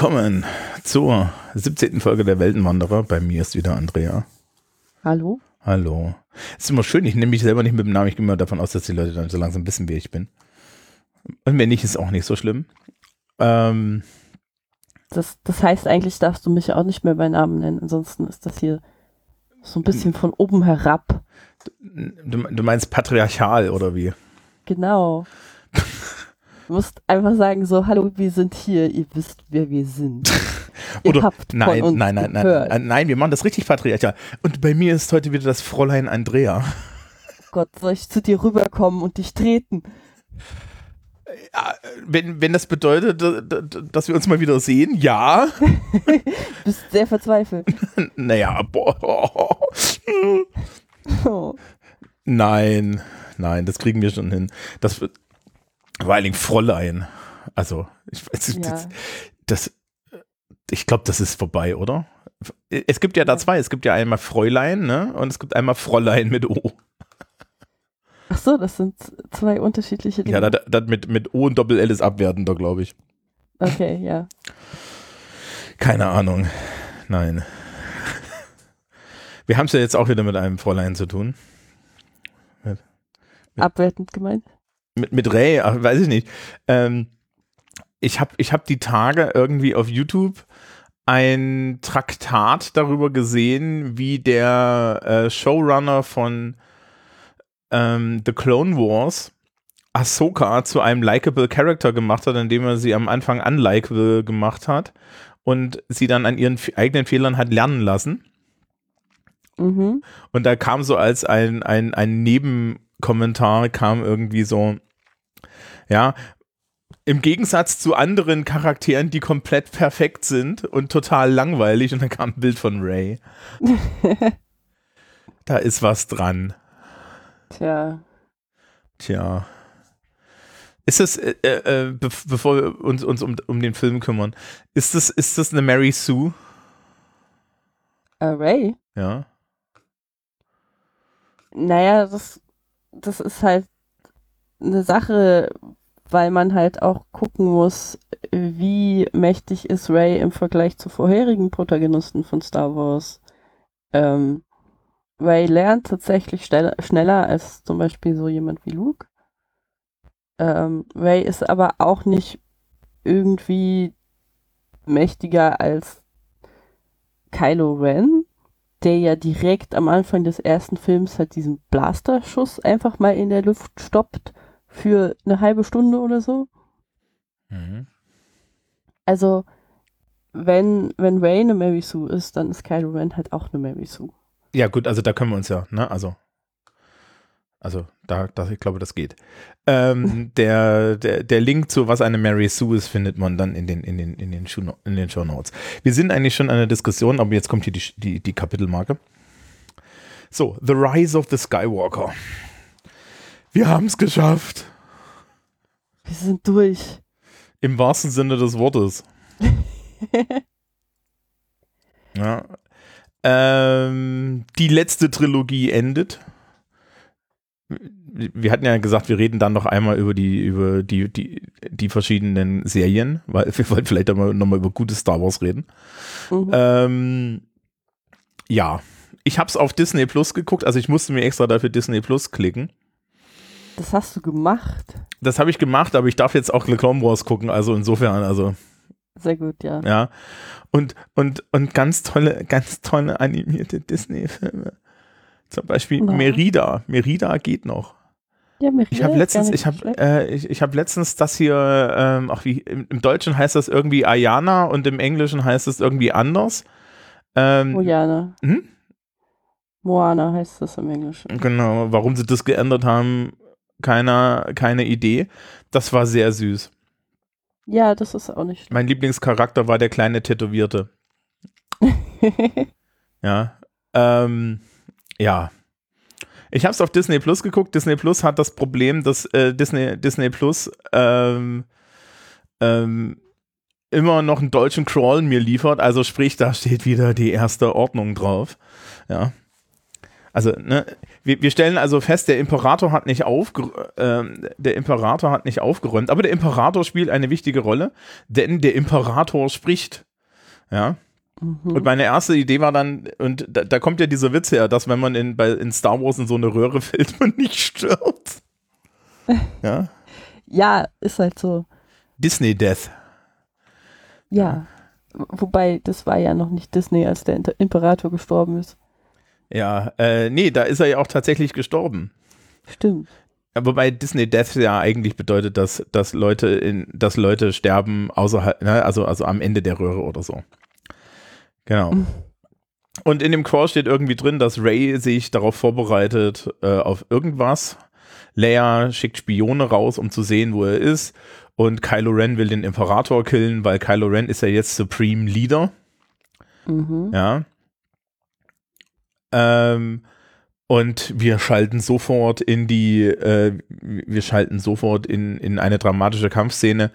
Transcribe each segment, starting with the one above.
Willkommen zur 17. Folge der Weltenwanderer. Bei mir ist wieder Andrea. Hallo. Hallo. Ist immer schön, ich nehme mich selber nicht mit dem Namen. Ich gehe mal davon aus, dass die Leute dann so langsam wissen, wer ich bin. Und wenn nicht, ist auch nicht so schlimm. Ähm, das, das heißt, eigentlich darfst du mich auch nicht mehr bei Namen nennen. Ansonsten ist das hier so ein bisschen von oben herab. Du, du meinst patriarchal oder wie? Genau. Du musst einfach sagen so, hallo, wir sind hier, ihr wisst, wer wir sind. Oder, nein, nein, nein, nein, nein, wir machen das richtig patriarchal. Und bei mir ist heute wieder das Fräulein Andrea. Gott, soll ich zu dir rüberkommen und dich treten? Ja, wenn, wenn das bedeutet, dass wir uns mal wieder sehen, ja. du bist sehr verzweifelt. naja, boah. Oh. Nein, nein, das kriegen wir schon hin. Das, wird. Vor allen Dingen Fräulein. Also, ich weiß nicht, ja. das, das, ich glaube, das ist vorbei, oder? Es gibt ja da zwei. Es gibt ja einmal Fräulein, ne? Und es gibt einmal Fräulein mit O. Ach so, das sind zwei unterschiedliche Dinge. Ja, das, das mit, mit O und Doppel-L ist abwertender, glaube ich. Okay, ja. Keine Ahnung. Nein. Wir haben es ja jetzt auch wieder mit einem Fräulein zu tun. Mit, mit Abwertend gemeint? mit, mit Ray, ach, weiß ich nicht. Ähm, ich habe ich hab die Tage irgendwie auf YouTube ein Traktat darüber gesehen, wie der äh, Showrunner von ähm, The Clone Wars Ahsoka zu einem likable Character gemacht hat, indem er sie am Anfang unlikable gemacht hat und sie dann an ihren eigenen Fehlern hat lernen lassen. Mhm. Und da kam so als ein, ein, ein Nebenkommentar kam irgendwie so, ja, im Gegensatz zu anderen Charakteren, die komplett perfekt sind und total langweilig. Und dann kam ein Bild von Ray. da ist was dran. Tja. Tja. Ist das, äh, äh, be bevor wir uns, uns um, um den Film kümmern, ist das, ist das eine Mary Sue? Uh, Ray? Ja. Naja, das, das ist halt eine Sache, weil man halt auch gucken muss, wie mächtig ist Ray im Vergleich zu vorherigen Protagonisten von Star Wars. Ähm, Ray lernt tatsächlich schneller als zum Beispiel so jemand wie Luke. Ähm, Ray ist aber auch nicht irgendwie mächtiger als Kylo Ren, der ja direkt am Anfang des ersten Films halt diesen Blasterschuss einfach mal in der Luft stoppt für eine halbe Stunde oder so. Mhm. Also, wenn, wenn Ray eine Mary Sue ist, dann ist Kylo Ren halt auch eine Mary Sue. Ja, gut, also da können wir uns ja, ne, also. Also, da, da ich glaube, das geht. Ähm, der, der, der Link zu was eine Mary Sue ist, findet man dann in den, in den, in den, Show, in den Show Notes. Wir sind eigentlich schon an der Diskussion, aber jetzt kommt hier die, die, die Kapitelmarke. So, The Rise of the Skywalker. Wir haben es geschafft. Wir sind durch. Im wahrsten Sinne des Wortes. ja. Ähm, die letzte Trilogie endet. Wir hatten ja gesagt, wir reden dann noch einmal über die, über die, die, die verschiedenen Serien, weil wir wollten vielleicht nochmal noch mal über gute Star Wars reden. Mhm. Ähm, ja, ich habe es auf Disney Plus geguckt, also ich musste mir extra dafür Disney Plus klicken. Das hast du gemacht. Das habe ich gemacht, aber ich darf jetzt auch The Clone Wars gucken, also insofern, also. Sehr gut, ja. Ja. Und, und, und ganz tolle, ganz tolle animierte Disney-Filme. Zum Beispiel ja. Merida. Merida geht noch. Ja, Merida ich habe letztens, ich habe, äh, ich, ich habe letztens das hier, ähm, auch wie im, im, Deutschen heißt das irgendwie Ayana und im Englischen heißt es irgendwie anders. Ähm, Mojana. Hm? Moana heißt das im Englischen. Genau, warum sie das geändert haben, keiner, keine Idee. Das war sehr süß. Ja, das ist auch nicht. Mein Lieblingscharakter war der kleine Tätowierte. ja. Ähm, ja. Ich habe es auf Disney Plus geguckt. Disney Plus hat das Problem, dass äh, Disney, Disney Plus ähm, ähm, immer noch einen deutschen Crawl mir liefert. Also sprich, da steht wieder die erste Ordnung drauf. Ja. Also, ne, wir, wir stellen also fest, der Imperator hat nicht äh, der Imperator hat nicht aufgeräumt, aber der Imperator spielt eine wichtige Rolle, denn der Imperator spricht. Ja. Mhm. Und meine erste Idee war dann, und da, da, kommt ja dieser Witz her, dass wenn man in, bei, in Star Wars in so eine Röhre fällt, man nicht stirbt. Ja. ja, ist halt so. Disney Death. Ja. Wobei, das war ja noch nicht Disney, als der Imperator gestorben ist. Ja, äh, nee, da ist er ja auch tatsächlich gestorben. Stimmt. Wobei Disney Death ja eigentlich bedeutet, dass, dass Leute in, dass Leute sterben außerhalb, ne, also, also am Ende der Röhre oder so. Genau. Mhm. Und in dem Call steht irgendwie drin, dass Ray sich darauf vorbereitet, äh, auf irgendwas. Leia schickt Spione raus, um zu sehen, wo er ist. Und Kylo Ren will den Imperator killen, weil Kylo Ren ist ja jetzt Supreme Leader. Mhm. Ja. Ähm, und wir schalten sofort in die, äh, wir schalten sofort in, in eine dramatische Kampfszene,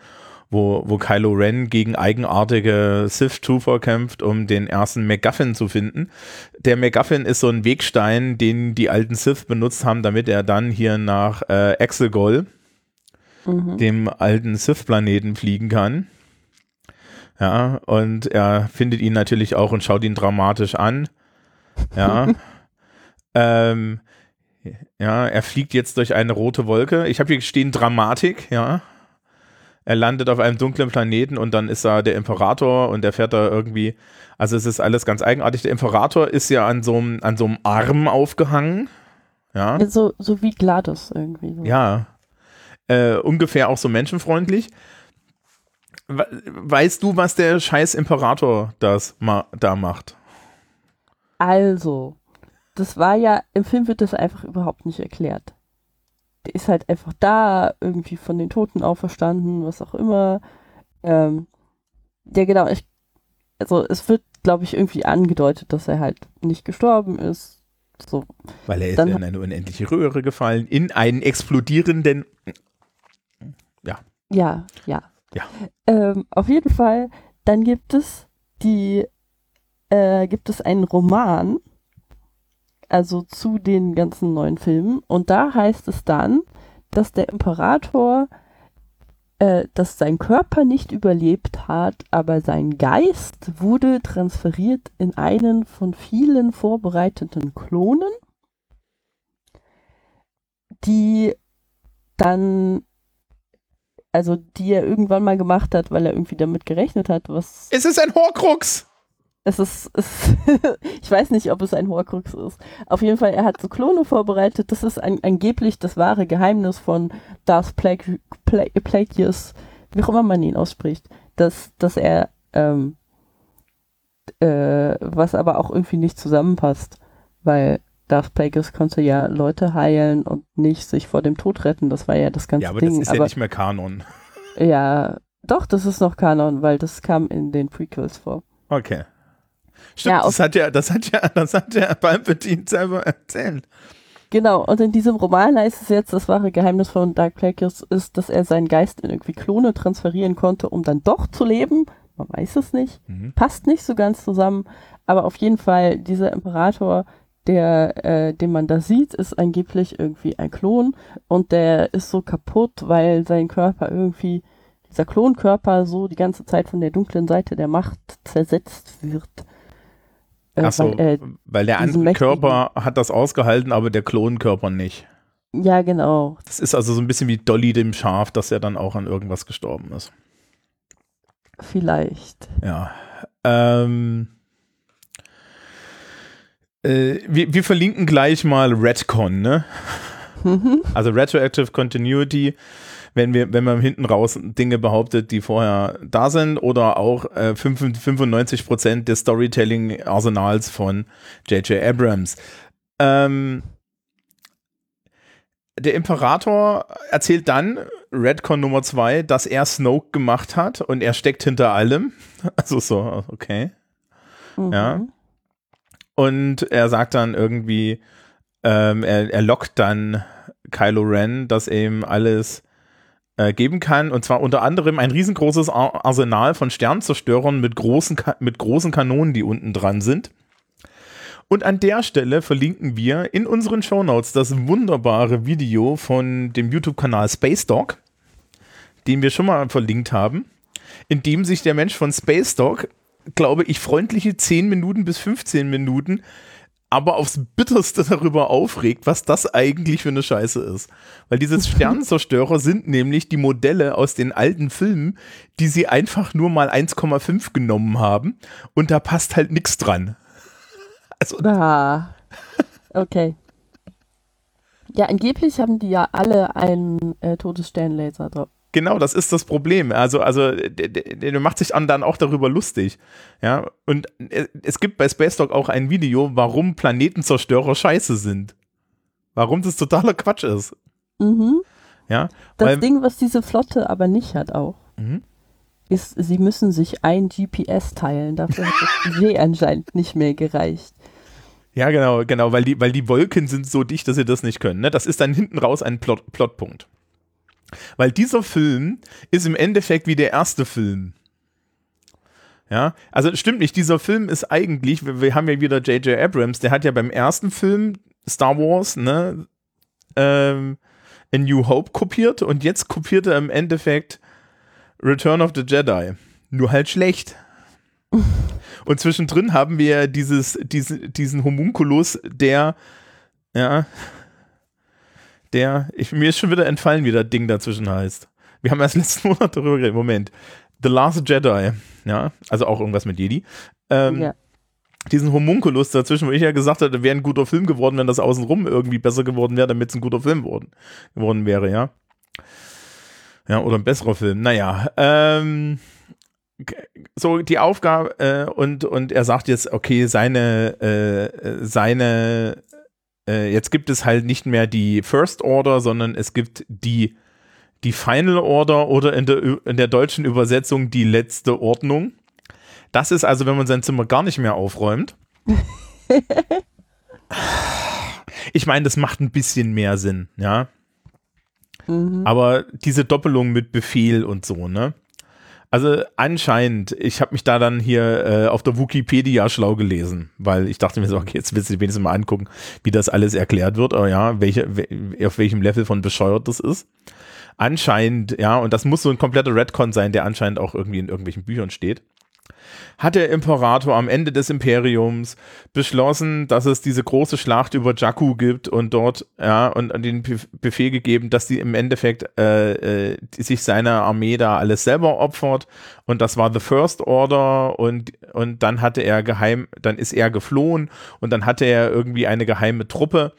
wo, wo Kylo Ren gegen eigenartige Sith Trooper kämpft, um den ersten MacGuffin zu finden. Der MacGuffin ist so ein Wegstein, den die alten Sith benutzt haben, damit er dann hier nach äh, Exegol, mhm. dem alten Sith-Planeten, fliegen kann. Ja, und er findet ihn natürlich auch und schaut ihn dramatisch an. Ja. ähm, ja, er fliegt jetzt durch eine rote Wolke. Ich habe hier stehen Dramatik, ja. Er landet auf einem dunklen Planeten und dann ist da der Imperator und der fährt da irgendwie. Also es ist alles ganz eigenartig. Der Imperator ist ja an so einem, an so einem Arm aufgehangen. Ja. So, so wie GLaDOS irgendwie. So. Ja. Äh, ungefähr auch so menschenfreundlich. Weißt du, was der scheiß Imperator das ma da macht? Also, das war ja, im Film wird das einfach überhaupt nicht erklärt. Der ist halt einfach da, irgendwie von den Toten auferstanden, was auch immer. Ähm, ja, genau, ich, also es wird, glaube ich, irgendwie angedeutet, dass er halt nicht gestorben ist. So. Weil er ist Dann, in eine unendliche Röhre gefallen, in einen explodierenden. Ja. Ja, ja. Ja. Ähm, auf jeden Fall, dann gibt es die äh, gibt es einen Roman, also zu den ganzen neuen Filmen. Und da heißt es dann, dass der Imperator, äh, dass sein Körper nicht überlebt hat, aber sein Geist wurde transferiert in einen von vielen vorbereiteten Klonen, die dann also die er irgendwann mal gemacht hat, weil er irgendwie damit gerechnet hat, was. Es ist ein Horcrux! Es ist, es ich weiß nicht, ob es ein Horcrux ist. Auf jeden Fall, er hat so Klone vorbereitet. Das ist ein, angeblich das wahre Geheimnis von Darth Plag Plag Plagueis, wie auch immer man ihn ausspricht, dass, dass er, ähm, äh, was aber auch irgendwie nicht zusammenpasst, weil Darth Plagueis konnte ja Leute heilen und nicht sich vor dem Tod retten. Das war ja das ganze Ding. Ja, aber Ding. das ist aber, ja nicht mehr Kanon. Ja, doch, das ist noch Kanon, weil das kam in den Prequels vor. Okay. Stimmt, ja, das hat ja, das hat ja, das hat ja Palpatine selber erzählt. Genau, und in diesem Roman heißt es jetzt, das wahre Geheimnis von Dark Plagueis ist, dass er seinen Geist in irgendwie Klone transferieren konnte, um dann doch zu leben. Man weiß es nicht. Mhm. Passt nicht so ganz zusammen. Aber auf jeden Fall, dieser Imperator, der, äh, den man da sieht, ist angeblich irgendwie ein Klon und der ist so kaputt, weil sein Körper irgendwie, dieser Klonkörper so die ganze Zeit von der dunklen Seite der Macht zersetzt wird. Äh, Achso, weil, äh, weil der andere Körper hat das ausgehalten, aber der Klonkörper nicht. Ja, genau. Das ist also so ein bisschen wie Dolly dem Schaf, dass er dann auch an irgendwas gestorben ist. Vielleicht. Ja. Ähm, äh, wir, wir, verlinken gleich mal Redcon, ne? Mhm. Also Retroactive Continuity wenn wir, wenn man hinten raus Dinge behauptet, die vorher da sind, oder auch äh, 95 Prozent des Storytelling-Arsenals von J.J. Abrams. Ähm, der Imperator erzählt dann, Redcon Nummer 2, dass er Snoke gemacht hat und er steckt hinter allem. Also so, okay. Mhm. Ja. Und er sagt dann irgendwie, ähm, er, er lockt dann Kylo Ren, dass ihm alles äh, geben kann. Und zwar unter anderem ein riesengroßes Arsenal von Sternzerstörern mit großen, mit großen Kanonen, die unten dran sind. Und an der Stelle verlinken wir in unseren Shownotes das wunderbare Video von dem YouTube-Kanal Space Dog, den wir schon mal verlinkt haben, in dem sich der Mensch von Space Dog, glaube ich, freundliche 10 Minuten bis 15 Minuten aber aufs Bitterste darüber aufregt, was das eigentlich für eine Scheiße ist. Weil diese Sternenzerstörer sind nämlich die Modelle aus den alten Filmen, die sie einfach nur mal 1,5 genommen haben und da passt halt nichts dran. Also, ah, okay. Ja, angeblich haben die ja alle einen äh, Todessternlaser drauf. Genau, das ist das Problem. Also, also der, der macht sich dann auch darüber lustig. Ja, und es gibt bei Space Dog auch ein Video, warum Planetenzerstörer scheiße sind. Warum das totaler Quatsch ist. Mhm. Ja, das weil, Ding, was diese Flotte aber nicht hat auch, mhm. ist, sie müssen sich ein GPS teilen. Dafür hat das Budget anscheinend nicht mehr gereicht. Ja, genau, genau, weil die, weil die Wolken sind so dicht, dass sie das nicht können. Ne? Das ist dann hinten raus ein Plot, Plotpunkt. Weil dieser Film ist im Endeffekt wie der erste Film. Ja, also stimmt nicht, dieser Film ist eigentlich, wir, wir haben ja wieder J.J. Abrams, der hat ja beim ersten Film Star Wars, ne, ähm, A New Hope kopiert und jetzt kopiert er im Endeffekt Return of the Jedi. Nur halt schlecht. Und zwischendrin haben wir dieses, diesen, diesen Homunculus, der, ja, der, ich, mir ist schon wieder entfallen, wie das Ding dazwischen heißt. Wir haben erst letzten Monat darüber geredet. Moment. The Last Jedi. Ja, also auch irgendwas mit Jedi. Ähm, ja. Diesen Homunculus dazwischen, wo ich ja gesagt hatte, wäre ein guter Film geworden, wenn das außenrum irgendwie besser geworden wäre, damit es ein guter Film worden, geworden wäre, ja. Ja, oder ein besserer Film. Naja, ähm, so die Aufgabe äh, und und er sagt jetzt okay seine äh, seine äh, jetzt gibt es halt nicht mehr die First Order, sondern es gibt die, die Final Order oder in der, in der deutschen Übersetzung die letzte Ordnung. Das ist also, wenn man sein Zimmer gar nicht mehr aufräumt. ich meine, das macht ein bisschen mehr Sinn, ja. Mhm. Aber diese Doppelung mit Befehl und so, ne? Also anscheinend, ich habe mich da dann hier äh, auf der Wikipedia schlau gelesen, weil ich dachte mir so, okay, jetzt willst du wenigstens mal angucken, wie das alles erklärt wird, aber ja, welche, auf welchem Level von bescheuert das ist. Anscheinend, ja, und das muss so ein kompletter Redcon sein, der anscheinend auch irgendwie in irgendwelchen Büchern steht hat der Imperator am Ende des Imperiums beschlossen, dass es diese große Schlacht über Jakku gibt und dort, ja, und, den Befehl gegeben, dass die im Endeffekt äh, äh, sich seine Armee da alles selber opfert. Und das war The First Order und, und dann hatte er geheim, dann ist er geflohen und dann hatte er irgendwie eine geheime Truppe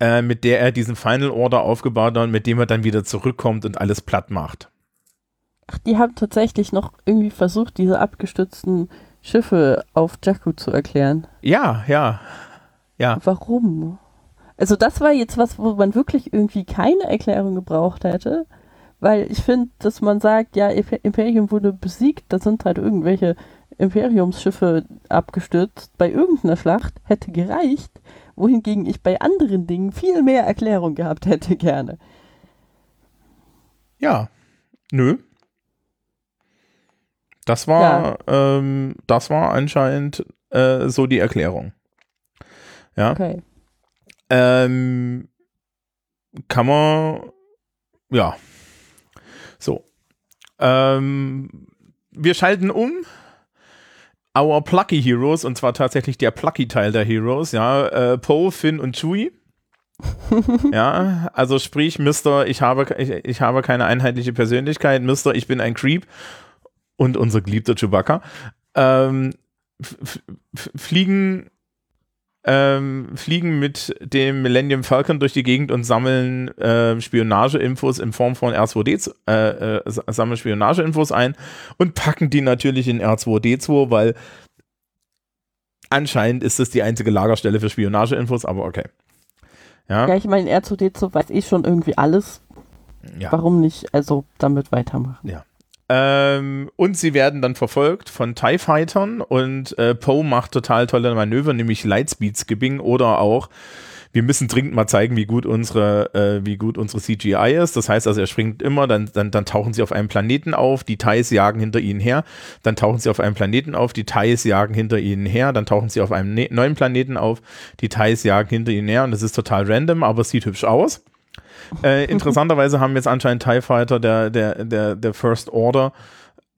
äh, mit der er diesen Final Order aufgebaut hat und mit dem er dann wieder zurückkommt und alles platt macht. Ach, die haben tatsächlich noch irgendwie versucht, diese abgestützten Schiffe auf Jakku zu erklären. Ja, ja. Ja. Warum? Also das war jetzt was, wo man wirklich irgendwie keine Erklärung gebraucht hätte, weil ich finde, dass man sagt, ja, Imperium wurde besiegt, da sind halt irgendwelche Imperiumsschiffe abgestürzt bei irgendeiner Schlacht, hätte gereicht, wohingegen ich bei anderen Dingen viel mehr Erklärung gehabt hätte gerne. Ja, nö, das war, ja. ähm, das war anscheinend äh, so die Erklärung. Ja. Okay. Ähm, kann man, ja. So. Ähm, wir schalten um. Our Plucky Heroes, und zwar tatsächlich der Plucky-Teil der Heroes, ja. Äh, Poe, Finn und Chewie. ja, also sprich, Mister, ich habe, ich, ich habe keine einheitliche Persönlichkeit, Mister, ich bin ein Creep und unser geliebter Chewbacca, ähm, fliegen, ähm, fliegen mit dem Millennium Falcon durch die Gegend und sammeln äh, Spionageinfos in Form von R2D, äh, äh, sammeln Spionageinfos ein und packen die natürlich in R2D2, weil anscheinend ist das die einzige Lagerstelle für Spionageinfos, aber okay. Ja, ja ich meine, R2D2 weiß eh schon irgendwie alles. Ja. Warum nicht also damit weitermachen? Ja. Ähm, und sie werden dann verfolgt von TIE Fightern und äh, Poe macht total tolle Manöver, nämlich Lightspeed Skipping oder auch wir müssen dringend mal zeigen, wie gut unsere, äh, wie gut unsere CGI ist. Das heißt also, er springt immer, dann, dann, dann tauchen sie auf einem Planeten auf, die Thais jagen hinter ihnen her, dann tauchen sie auf einem Planeten auf, die Thais jagen hinter ihnen her, dann tauchen sie auf einem ne neuen Planeten auf, die Thais jagen hinter ihnen her und das ist total random, aber es sieht hübsch aus. Äh, interessanterweise haben jetzt anscheinend TIE Fighter der, der, der, der First Order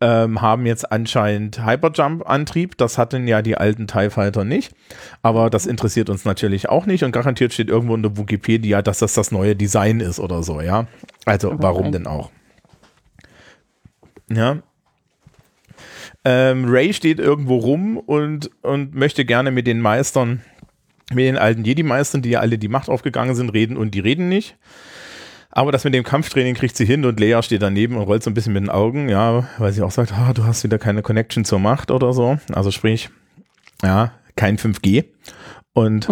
ähm, haben jetzt anscheinend Hyperjump-Antrieb. Das hatten ja die alten TIE Fighter nicht. Aber das interessiert uns natürlich auch nicht. Und garantiert steht irgendwo in der Wikipedia, dass das das neue Design ist oder so, ja. Also, warum denn auch? Ja. Ähm, Ray steht irgendwo rum und, und möchte gerne mit den Meistern, mit den alten Jedi-Meistern, die ja alle die Macht aufgegangen sind, reden und die reden nicht. Aber das mit dem Kampftraining kriegt sie hin und Lea steht daneben und rollt so ein bisschen mit den Augen, ja, weil sie auch sagt, ah, du hast wieder keine Connection zur Macht oder so. Also sprich, ja, kein 5G. Und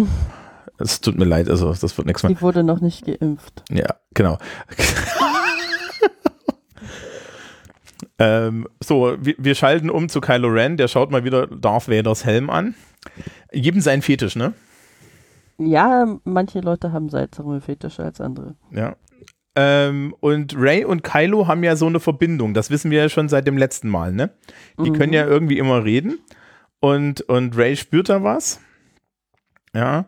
es tut mir leid, also das wird nichts mehr. Die wurde noch nicht geimpft. Ja, genau. ähm, so, wir, wir, schalten um zu Kylo Ren, der schaut mal wieder Darth Vaders Helm an. Jedem sein Fetisch, ne? Ja, manche Leute haben seltsame Fetische als andere. Ja. Ähm, und Ray und Kylo haben ja so eine Verbindung. Das wissen wir ja schon seit dem letzten Mal, ne? Die mhm. können ja irgendwie immer reden. Und, und Ray spürt da was. Ja.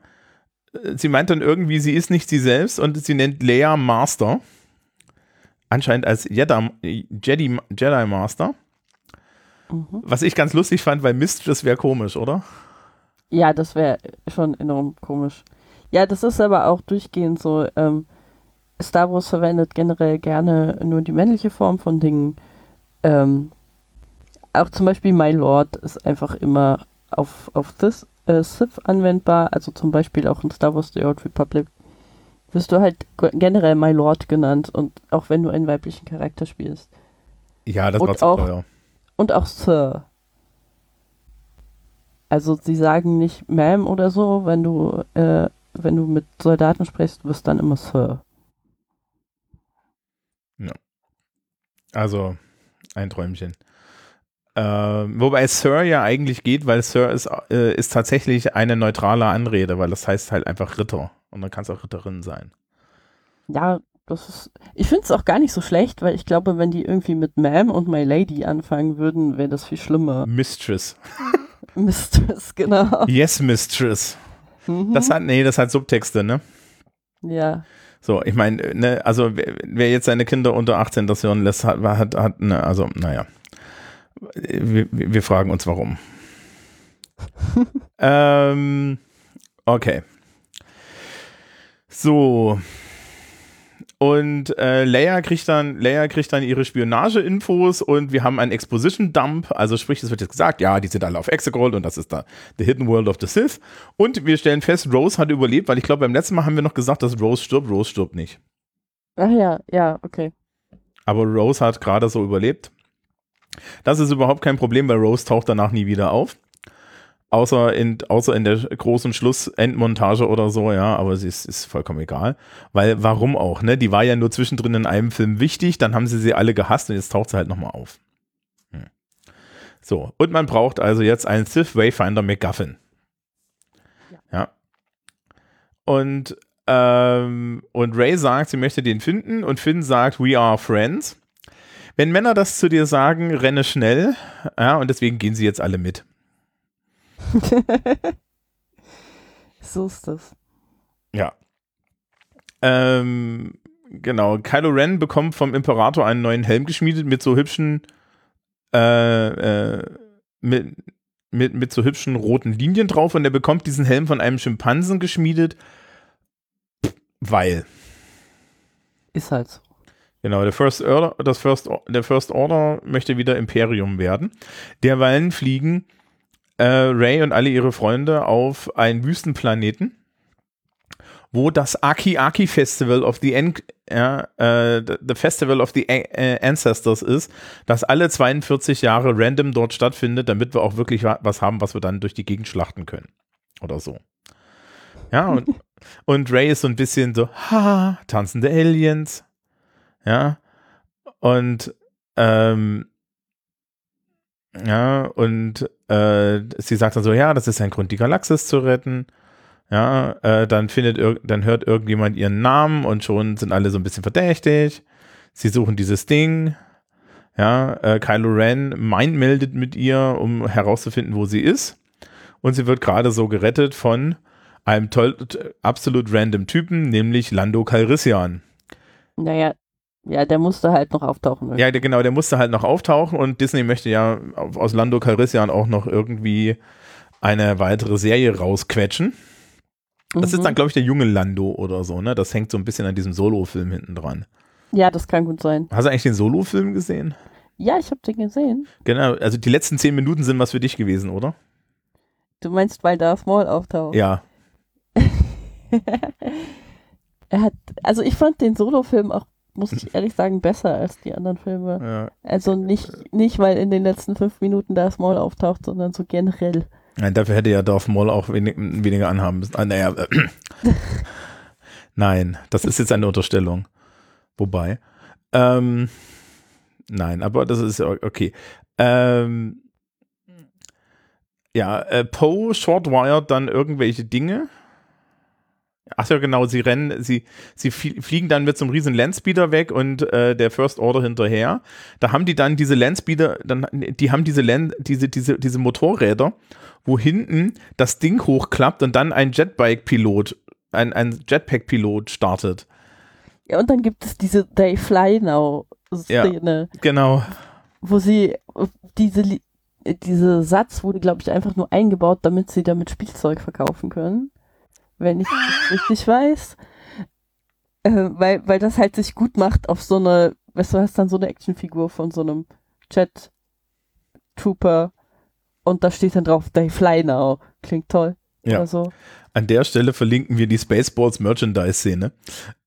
Sie meint dann irgendwie, sie ist nicht sie selbst und sie nennt Leia Master. Anscheinend als Jedi, Jedi, Jedi Master. Mhm. Was ich ganz lustig fand, weil Mistress wäre komisch, oder? Ja, das wäre schon enorm komisch. Ja, das ist aber auch durchgehend so. Ähm, Star Wars verwendet generell gerne nur die männliche Form von Dingen. Ähm, auch zum Beispiel My Lord ist einfach immer auf, auf this, äh, Sith anwendbar, also zum Beispiel auch in Star Wars The Old Republic wirst du halt generell My Lord genannt und auch wenn du einen weiblichen Charakter spielst. Ja, das und war zu auch, teuer. Und auch Sir. Also sie sagen nicht Ma'am oder so, wenn du, äh, wenn du mit Soldaten sprichst, wirst dann immer Sir. Ja. Also ein Träumchen. Äh, wobei Sir ja eigentlich geht, weil Sir ist, äh, ist tatsächlich eine neutrale Anrede, weil das heißt halt einfach Ritter. Und dann kann es auch Ritterin sein. Ja, das ist. Ich finde es auch gar nicht so schlecht, weil ich glaube, wenn die irgendwie mit Ma'am und My Lady anfangen würden, wäre das viel schlimmer. Mistress. Mistress, genau. Yes, Mistress. Mhm. Das hat, nee, das hat Subtexte, ne? Ja. So, ich meine, ne, also wer, wer, jetzt seine Kinder unter 18 das hören lässt, hat, hat, hat ne, also, naja. Wir, wir fragen uns warum. ähm, okay. So, und äh, Leia kriegt dann, Leia kriegt dann ihre Spionage-Infos und wir haben einen Exposition-Dump. Also sprich, es wird jetzt gesagt, ja, die sind alle auf Exegol und das ist da The Hidden World of the Sith. Und wir stellen fest, Rose hat überlebt, weil ich glaube, beim letzten Mal haben wir noch gesagt, dass Rose stirbt. Rose stirbt nicht. Ach ja, ja, okay. Aber Rose hat gerade so überlebt. Das ist überhaupt kein Problem, weil Rose taucht danach nie wieder auf. Außer in, außer in der großen Schlussendmontage oder so, ja, aber sie ist, ist vollkommen egal. Weil, warum auch, ne? Die war ja nur zwischendrin in einem Film wichtig, dann haben sie sie alle gehasst und jetzt taucht sie halt nochmal auf. Hm. So, und man braucht also jetzt einen Sith Wayfinder McGuffin. Ja. ja. Und, ähm, und Ray sagt, sie möchte den finden und Finn sagt, we are friends. Wenn Männer das zu dir sagen, renne schnell, ja, und deswegen gehen sie jetzt alle mit. so ist das. Ja. Ähm, genau. Kylo Ren bekommt vom Imperator einen neuen Helm geschmiedet mit so hübschen, äh, äh, mit, mit, mit so hübschen roten Linien drauf und er bekommt diesen Helm von einem Schimpansen geschmiedet, weil. Ist halt so. Genau, der First Order, das First, der First Order möchte wieder Imperium werden. Derweilen fliegen äh, Ray und alle ihre Freunde auf einen Wüstenplaneten, wo das Aki Aki Festival of the, An ja, äh, the Festival of the A Ancestors ist, das alle 42 Jahre random dort stattfindet, damit wir auch wirklich was haben, was wir dann durch die Gegend schlachten können. Oder so. Ja, und, und Ray ist so ein bisschen so, ha, tanzende Aliens. Ja. Und ähm, Ja, und äh, sie sagt dann so, ja, das ist ein Grund, die Galaxis zu retten. Ja, äh, dann findet dann hört irgendjemand ihren Namen und schon sind alle so ein bisschen verdächtig. Sie suchen dieses Ding. Ja, äh, Kylo Ren mind meldet mit ihr, um herauszufinden, wo sie ist. Und sie wird gerade so gerettet von einem absolut random Typen, nämlich Lando Calrissian. Naja, ja, der musste halt noch auftauchen. Irgendwie. Ja, der, genau, der musste halt noch auftauchen und Disney möchte ja aus Lando Calrissian auch noch irgendwie eine weitere Serie rausquetschen. Das mhm. ist dann, glaube ich, der junge Lando oder so, ne? Das hängt so ein bisschen an diesem Solo-Film hinten dran. Ja, das kann gut sein. Hast du eigentlich den Solo-Film gesehen? Ja, ich habe den gesehen. Genau, also die letzten zehn Minuten sind was für dich gewesen, oder? Du meinst, weil Darth Maul auftaucht? Ja. er hat, also ich fand den Solo-Film auch, muss ich ehrlich sagen, besser als die anderen Filme. Ja. Also nicht, nicht, weil in den letzten fünf Minuten Darth Maul auftaucht, sondern so generell. Nein, dafür hätte ja Darth Maul auch wenig, weniger anhaben müssen. Ah, naja, nein, das ist jetzt eine Unterstellung. Wobei, ähm, nein, aber das ist ja okay. Ähm, ja, äh, Poe shortwired dann irgendwelche Dinge. Ach ja, genau, sie rennen, sie, sie fliegen dann mit so einem riesen Landspeeder weg und äh, der First Order hinterher. Da haben die dann diese Landspeeder, dann, die haben diese, Land, diese, diese, diese Motorräder wo hinten das Ding hochklappt und dann ein Jetbike-Pilot, ein, ein Jetpack-Pilot startet. Ja, und dann gibt es diese They Fly Now-Szene. Ja, genau. Wo sie diese, diese Satz wurde, glaube ich, einfach nur eingebaut, damit sie damit Spielzeug verkaufen können. Wenn ich das richtig weiß. Äh, weil, weil das halt sich gut macht auf so eine, weißt du, hast dann so eine Actionfigur von so einem Jet Trooper und da steht dann drauf, they fly now. Klingt toll. Ja. So. An der Stelle verlinken wir die Spaceballs Merchandise-Szene.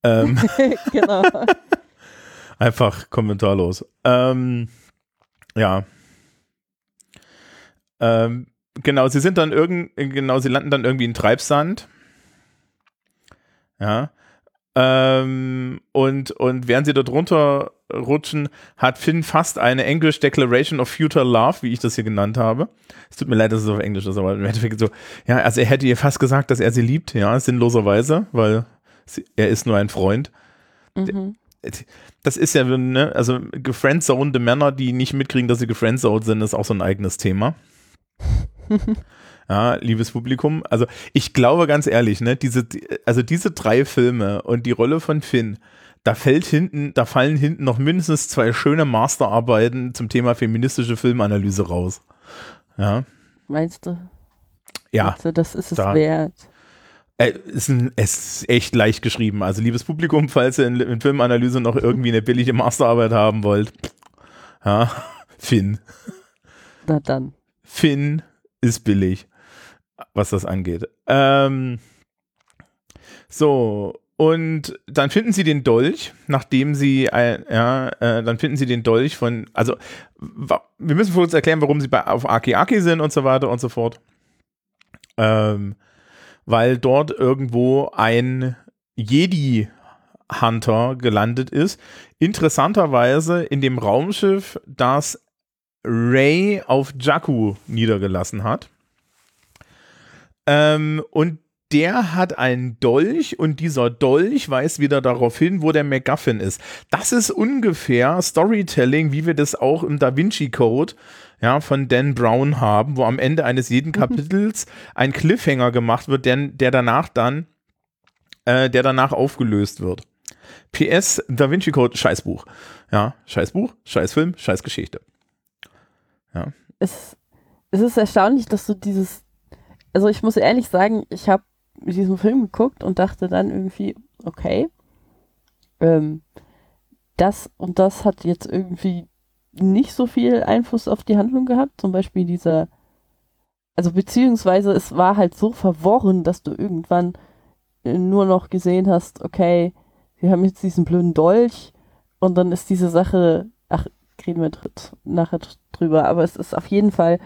Ähm, genau. Einfach kommentarlos. Ähm, ja. Ähm, genau, sie sind dann irgend, genau, sie landen dann irgendwie in Treibsand. Ja. Ähm, und, und während sie dort runterrutschen, hat Finn fast eine English Declaration of Future Love, wie ich das hier genannt habe. Es tut mir leid, dass es auf Englisch ist, aber im Endeffekt so, ja, also er hätte ihr fast gesagt, dass er sie liebt, ja, sinnloserweise, weil sie, er ist nur ein Freund. Mhm. Das ist ja, ne, also gefriendzonede Männer, die nicht mitkriegen, dass sie gefriendzoned sind, ist auch so ein eigenes Thema. Ja, liebes Publikum. Also ich glaube ganz ehrlich, ne, diese, also diese drei Filme und die Rolle von Finn, da fällt hinten, da fallen hinten noch mindestens zwei schöne Masterarbeiten zum Thema feministische Filmanalyse raus. Ja. Meinst du? Ja. Du, das ist es da, wert. Äh, ist ein, es ist echt leicht geschrieben. Also liebes Publikum, falls ihr in, in Filmanalyse noch irgendwie eine billige Masterarbeit haben wollt, ja, Finn. Na dann. Finn ist billig was das angeht. Ähm, so, und dann finden sie den Dolch, nachdem sie, äh, ja, äh, dann finden sie den Dolch von, also, wir müssen kurz erklären, warum sie bei, auf Aki Aki sind und so weiter und so fort. Ähm, weil dort irgendwo ein Jedi Hunter gelandet ist. Interessanterweise in dem Raumschiff, das Ray auf Jakku niedergelassen hat. Ähm, und der hat einen Dolch und dieser Dolch weist wieder darauf hin, wo der MacGuffin ist. Das ist ungefähr Storytelling, wie wir das auch im Da Vinci Code ja, von Dan Brown haben, wo am Ende eines jeden mhm. Kapitels ein Cliffhanger gemacht wird, der, der danach dann, äh, der danach aufgelöst wird. PS, Da Vinci Code, Scheißbuch. Ja, Scheißbuch, Scheißfilm, Scheißgeschichte. Ja. Es, es ist erstaunlich, dass du dieses also ich muss ehrlich sagen, ich habe diesen Film geguckt und dachte dann irgendwie, okay, ähm, das und das hat jetzt irgendwie nicht so viel Einfluss auf die Handlung gehabt. Zum Beispiel dieser, also beziehungsweise es war halt so verworren, dass du irgendwann äh, nur noch gesehen hast, okay, wir haben jetzt diesen blöden Dolch und dann ist diese Sache, ach, reden wir nachher drüber, aber es ist auf jeden Fall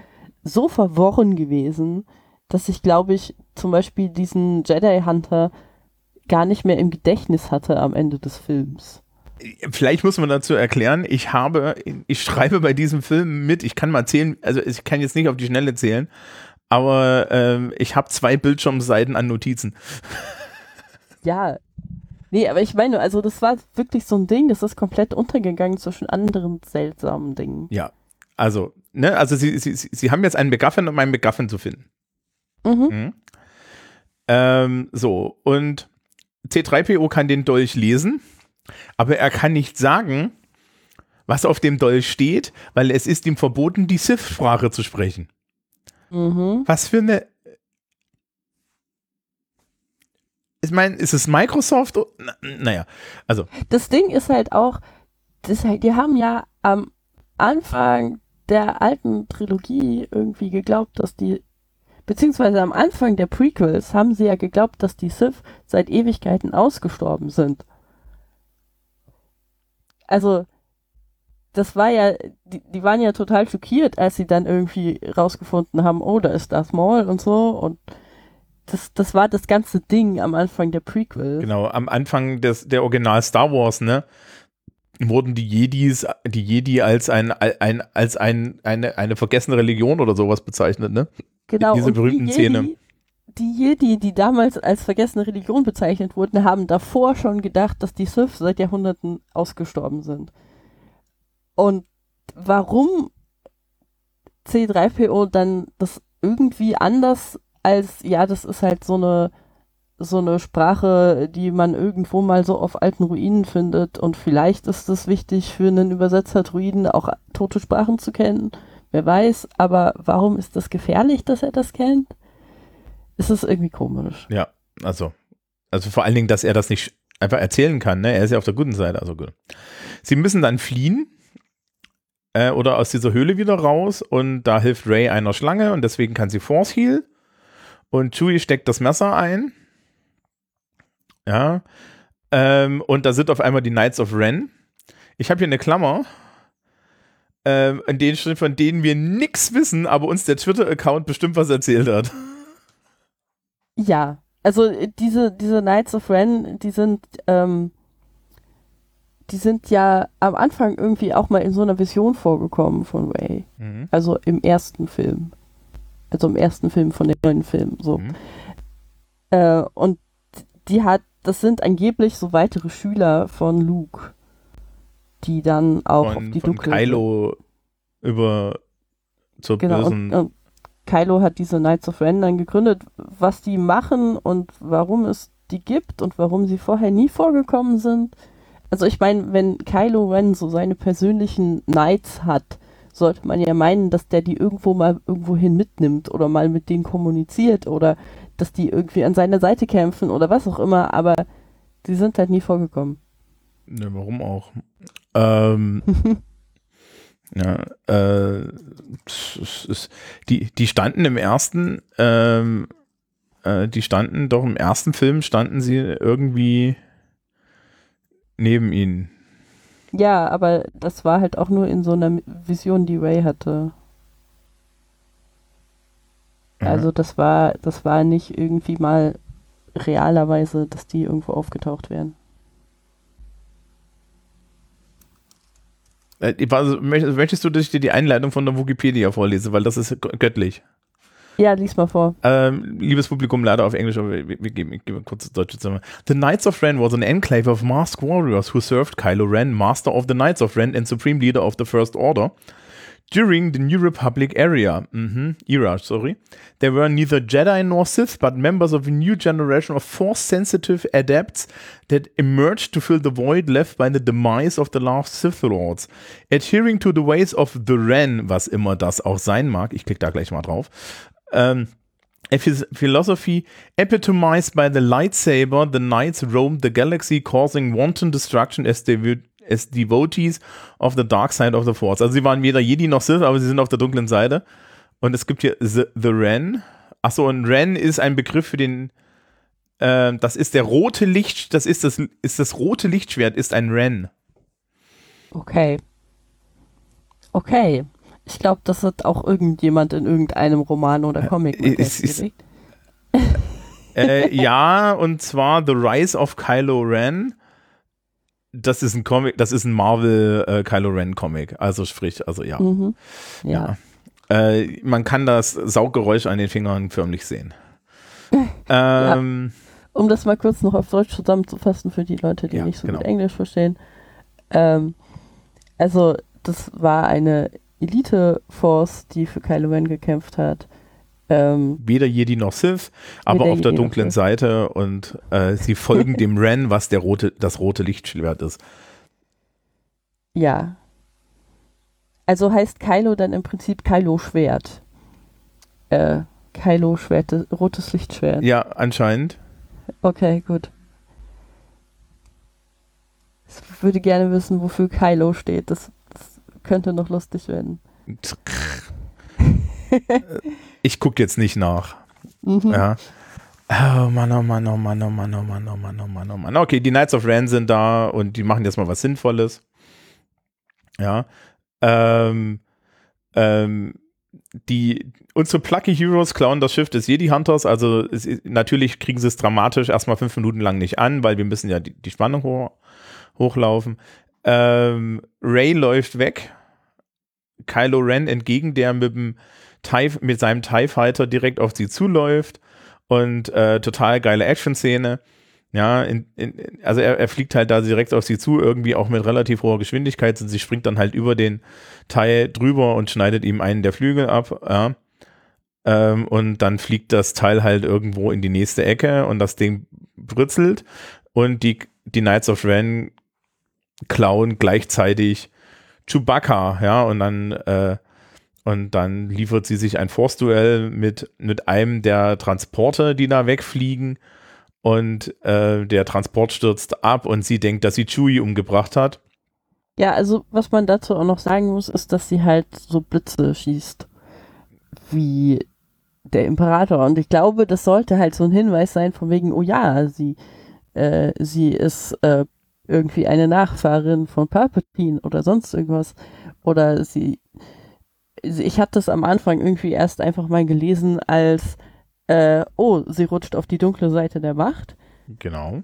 so verworren gewesen, dass ich, glaube ich, zum Beispiel diesen Jedi Hunter gar nicht mehr im Gedächtnis hatte am Ende des Films. Vielleicht muss man dazu erklären, ich habe, ich schreibe bei diesem Film mit, ich kann mal zählen, also ich kann jetzt nicht auf die Schnelle zählen, aber ähm, ich habe zwei Bildschirmseiten an Notizen. Ja. Nee, aber ich meine, also das war wirklich so ein Ding, das ist komplett untergegangen zwischen anderen seltsamen Dingen. Ja. Also, ne, also sie, sie, sie haben jetzt einen McGuffin, um einen McGuffin zu finden. Mhm. Mhm. Ähm, so, und C3PO kann den Dolch lesen, aber er kann nicht sagen, was auf dem Dolch steht, weil es ist ihm verboten, die Sith-Sprache zu sprechen. Mhm. Was für eine. Ich meine, ist es Microsoft? Na, naja, also. Das Ding ist halt auch, das halt, die haben ja am Anfang der alten Trilogie irgendwie geglaubt, dass die, beziehungsweise am Anfang der Prequels haben sie ja geglaubt, dass die Sith seit Ewigkeiten ausgestorben sind. Also, das war ja, die, die waren ja total schockiert, als sie dann irgendwie rausgefunden haben, oh, da ist das Maul und so und das, das war das ganze Ding am Anfang der Prequels. Genau, am Anfang des, der Original Star Wars, ne? Wurden die Jedis, die Jedi als ein, ein als ein, eine, eine vergessene Religion oder sowas bezeichnet, ne? Genau. Diese berühmten die Szene. Jedi, Die Jedi, die damals als vergessene Religion bezeichnet wurden, haben davor schon gedacht, dass die Sith seit Jahrhunderten ausgestorben sind. Und warum C3PO dann das irgendwie anders als, ja, das ist halt so eine, so eine Sprache, die man irgendwo mal so auf alten Ruinen findet und vielleicht ist es wichtig für einen Übersetzer Druiden auch tote Sprachen zu kennen. Wer weiß, aber warum ist das gefährlich, dass er das kennt? Es ist irgendwie komisch. Ja, also, also vor allen Dingen, dass er das nicht einfach erzählen kann, ne? Er ist ja auf der guten Seite, also gut. Sie müssen dann fliehen äh, oder aus dieser Höhle wieder raus und da hilft Ray einer Schlange und deswegen kann sie Force Heal und Chewie steckt das Messer ein. Ja. Ähm, und da sind auf einmal die Knights of Ren. Ich habe hier eine Klammer, ähm, in denen steht, von denen wir nichts wissen, aber uns der Twitter-Account bestimmt was erzählt hat. Ja, also äh, diese, diese Knights of Ren, die sind, ähm, die sind ja am Anfang irgendwie auch mal in so einer Vision vorgekommen von Ray. Mhm. Also im ersten Film. Also im ersten Film von den neuen Filmen. So. Mhm. Äh, und die hat, das sind angeblich so weitere Schüler von Luke, die dann auch Von, auf die von dunkle Kylo über zur Genau, bösen. und, und Kylo hat diese Knights of Ren dann gegründet, was die machen und warum es die gibt und warum sie vorher nie vorgekommen sind. Also ich meine, wenn Kylo Ren so seine persönlichen Knights hat, sollte man ja meinen, dass der die irgendwo mal irgendwohin mitnimmt oder mal mit denen kommuniziert oder dass die irgendwie an seiner Seite kämpfen oder was auch immer, aber die sind halt nie vorgekommen. Ne, warum auch? Ähm, ja, äh, die, die standen im ersten, ähm, äh, die standen doch im ersten Film, standen sie irgendwie neben ihnen. Ja, aber das war halt auch nur in so einer Vision, die Ray hatte. Also das war, das war nicht irgendwie mal realerweise, dass die irgendwo aufgetaucht wären. Äh, möcht- Möchtest du, dass ich dir die Einleitung von der Wikipedia vorlese, weil das ist gö- göttlich. Ja, lies mal vor. Ähm, liebes Publikum, leider auf Englisch, aber wir, wir geben, kurz das deutsche Zimmer. The Knights of Ren was an enclave of masked warriors who served Kylo Ren, Master of the Knights of Ren and Supreme Leader of the First Order. During the New Republic area, mhm, era, sorry, there were neither Jedi nor Sith, but members of a new generation of Force-sensitive adepts that emerged to fill the void left by the demise of the last Sith Lords. Adhering to the ways of the Ren, was immer das auch sein mag, ich klicke da gleich mal drauf, um, a phys- philosophy epitomized by the lightsaber, the knights roamed the galaxy, causing wanton destruction as, devo as devotees of the dark side of the Force. Also sie waren weder Jedi noch Sith, aber sie sind auf der dunklen Seite. Und es gibt hier The, the Ren. Achso, und Ren ist ein Begriff für den, ähm, das ist der rote Licht, das ist das, ist das rote Lichtschwert, ist ein Ren. Okay. Okay. Ich glaube, das hat auch irgendjemand in irgendeinem Roman oder Comic mal es ist- festgelegt. äh, ja, und zwar The Rise of Kylo Ren. Das ist ein Comic, das ist ein Marvel äh, Kylo Ren Comic. Also sprich, also ja. Mhm. Ja. ja. Äh, man kann das Sauggeräusch an den Fingern förmlich sehen. ähm, Um das mal kurz noch auf Deutsch zusammenzufassen für die Leute, die Ja, nicht so genau. gut Englisch verstehen. Ähm, also, das war eine Elite-Force, die für Kylo Ren gekämpft hat. Ähm, weder Jedi noch Sith, aber auf der Jedi dunklen. Seite und äh, sie folgen dem Ren, was der rote, das rote Lichtschwert ist. ja. Also heißt Kylo dann im Prinzip Kylo Schwert. Äh, Kylo Schwert, rotes Lichtschwert. Ja, anscheinend. Okay, gut. Ich würde gerne wissen, wofür Kylo steht. Das, das könnte noch lustig werden. Ich gucke jetzt nicht nach. Mhm. Ja. Oh Mann, oh Mann, oh Mann, oh Mann, oh Mann, oh Mann, oh Mann, oh Mann. Okay, die Knights of Ren sind da und die machen jetzt mal was Sinnvolles. Ja. Ähm, ähm, die, unsere Plucky Heroes klauen das Schiff des Jedi Hunters. Also es, natürlich kriegen sie es dramatisch erstmal fünf Minuten lang nicht an, weil wir müssen ja die, die Spannung hoch, hochlaufen. Ähm, Ray läuft weg. Kylo Ren entgegen, der mit, dem TIE, mit seinem TIE Fighter direkt auf sie zuläuft. Und äh, total geile Action-Szene. Ja, in, in, also er, er fliegt halt da direkt auf sie zu, irgendwie auch mit relativ hoher Geschwindigkeit und sie springt dann halt über den Teil drüber und schneidet ihm einen der Flügel ab. Ja. Ähm, und dann fliegt das Teil halt irgendwo in die nächste Ecke und das Ding britzelt und die, die Knights of Ren klauen gleichzeitig Chewbacca, ja, und dann äh, und dann liefert sie sich ein Force-Duell mit, mit einem der Transporter, die da wegfliegen. Und äh, der Transport stürzt ab und sie denkt, dass sie Chewie umgebracht hat. Ja, also was man dazu auch noch sagen muss, ist, dass sie halt so Blitze schießt. Wie der Imperator. Und ich glaube, das sollte halt so ein Hinweis sein, von wegen, oh ja, sie, äh, sie ist äh, irgendwie eine Nachfahrin von Palpatine oder sonst irgendwas. Oder sie, ich hatte das am Anfang irgendwie erst einfach mal gelesen als, äh, oh, sie rutscht auf die dunkle Seite der Macht. Genau.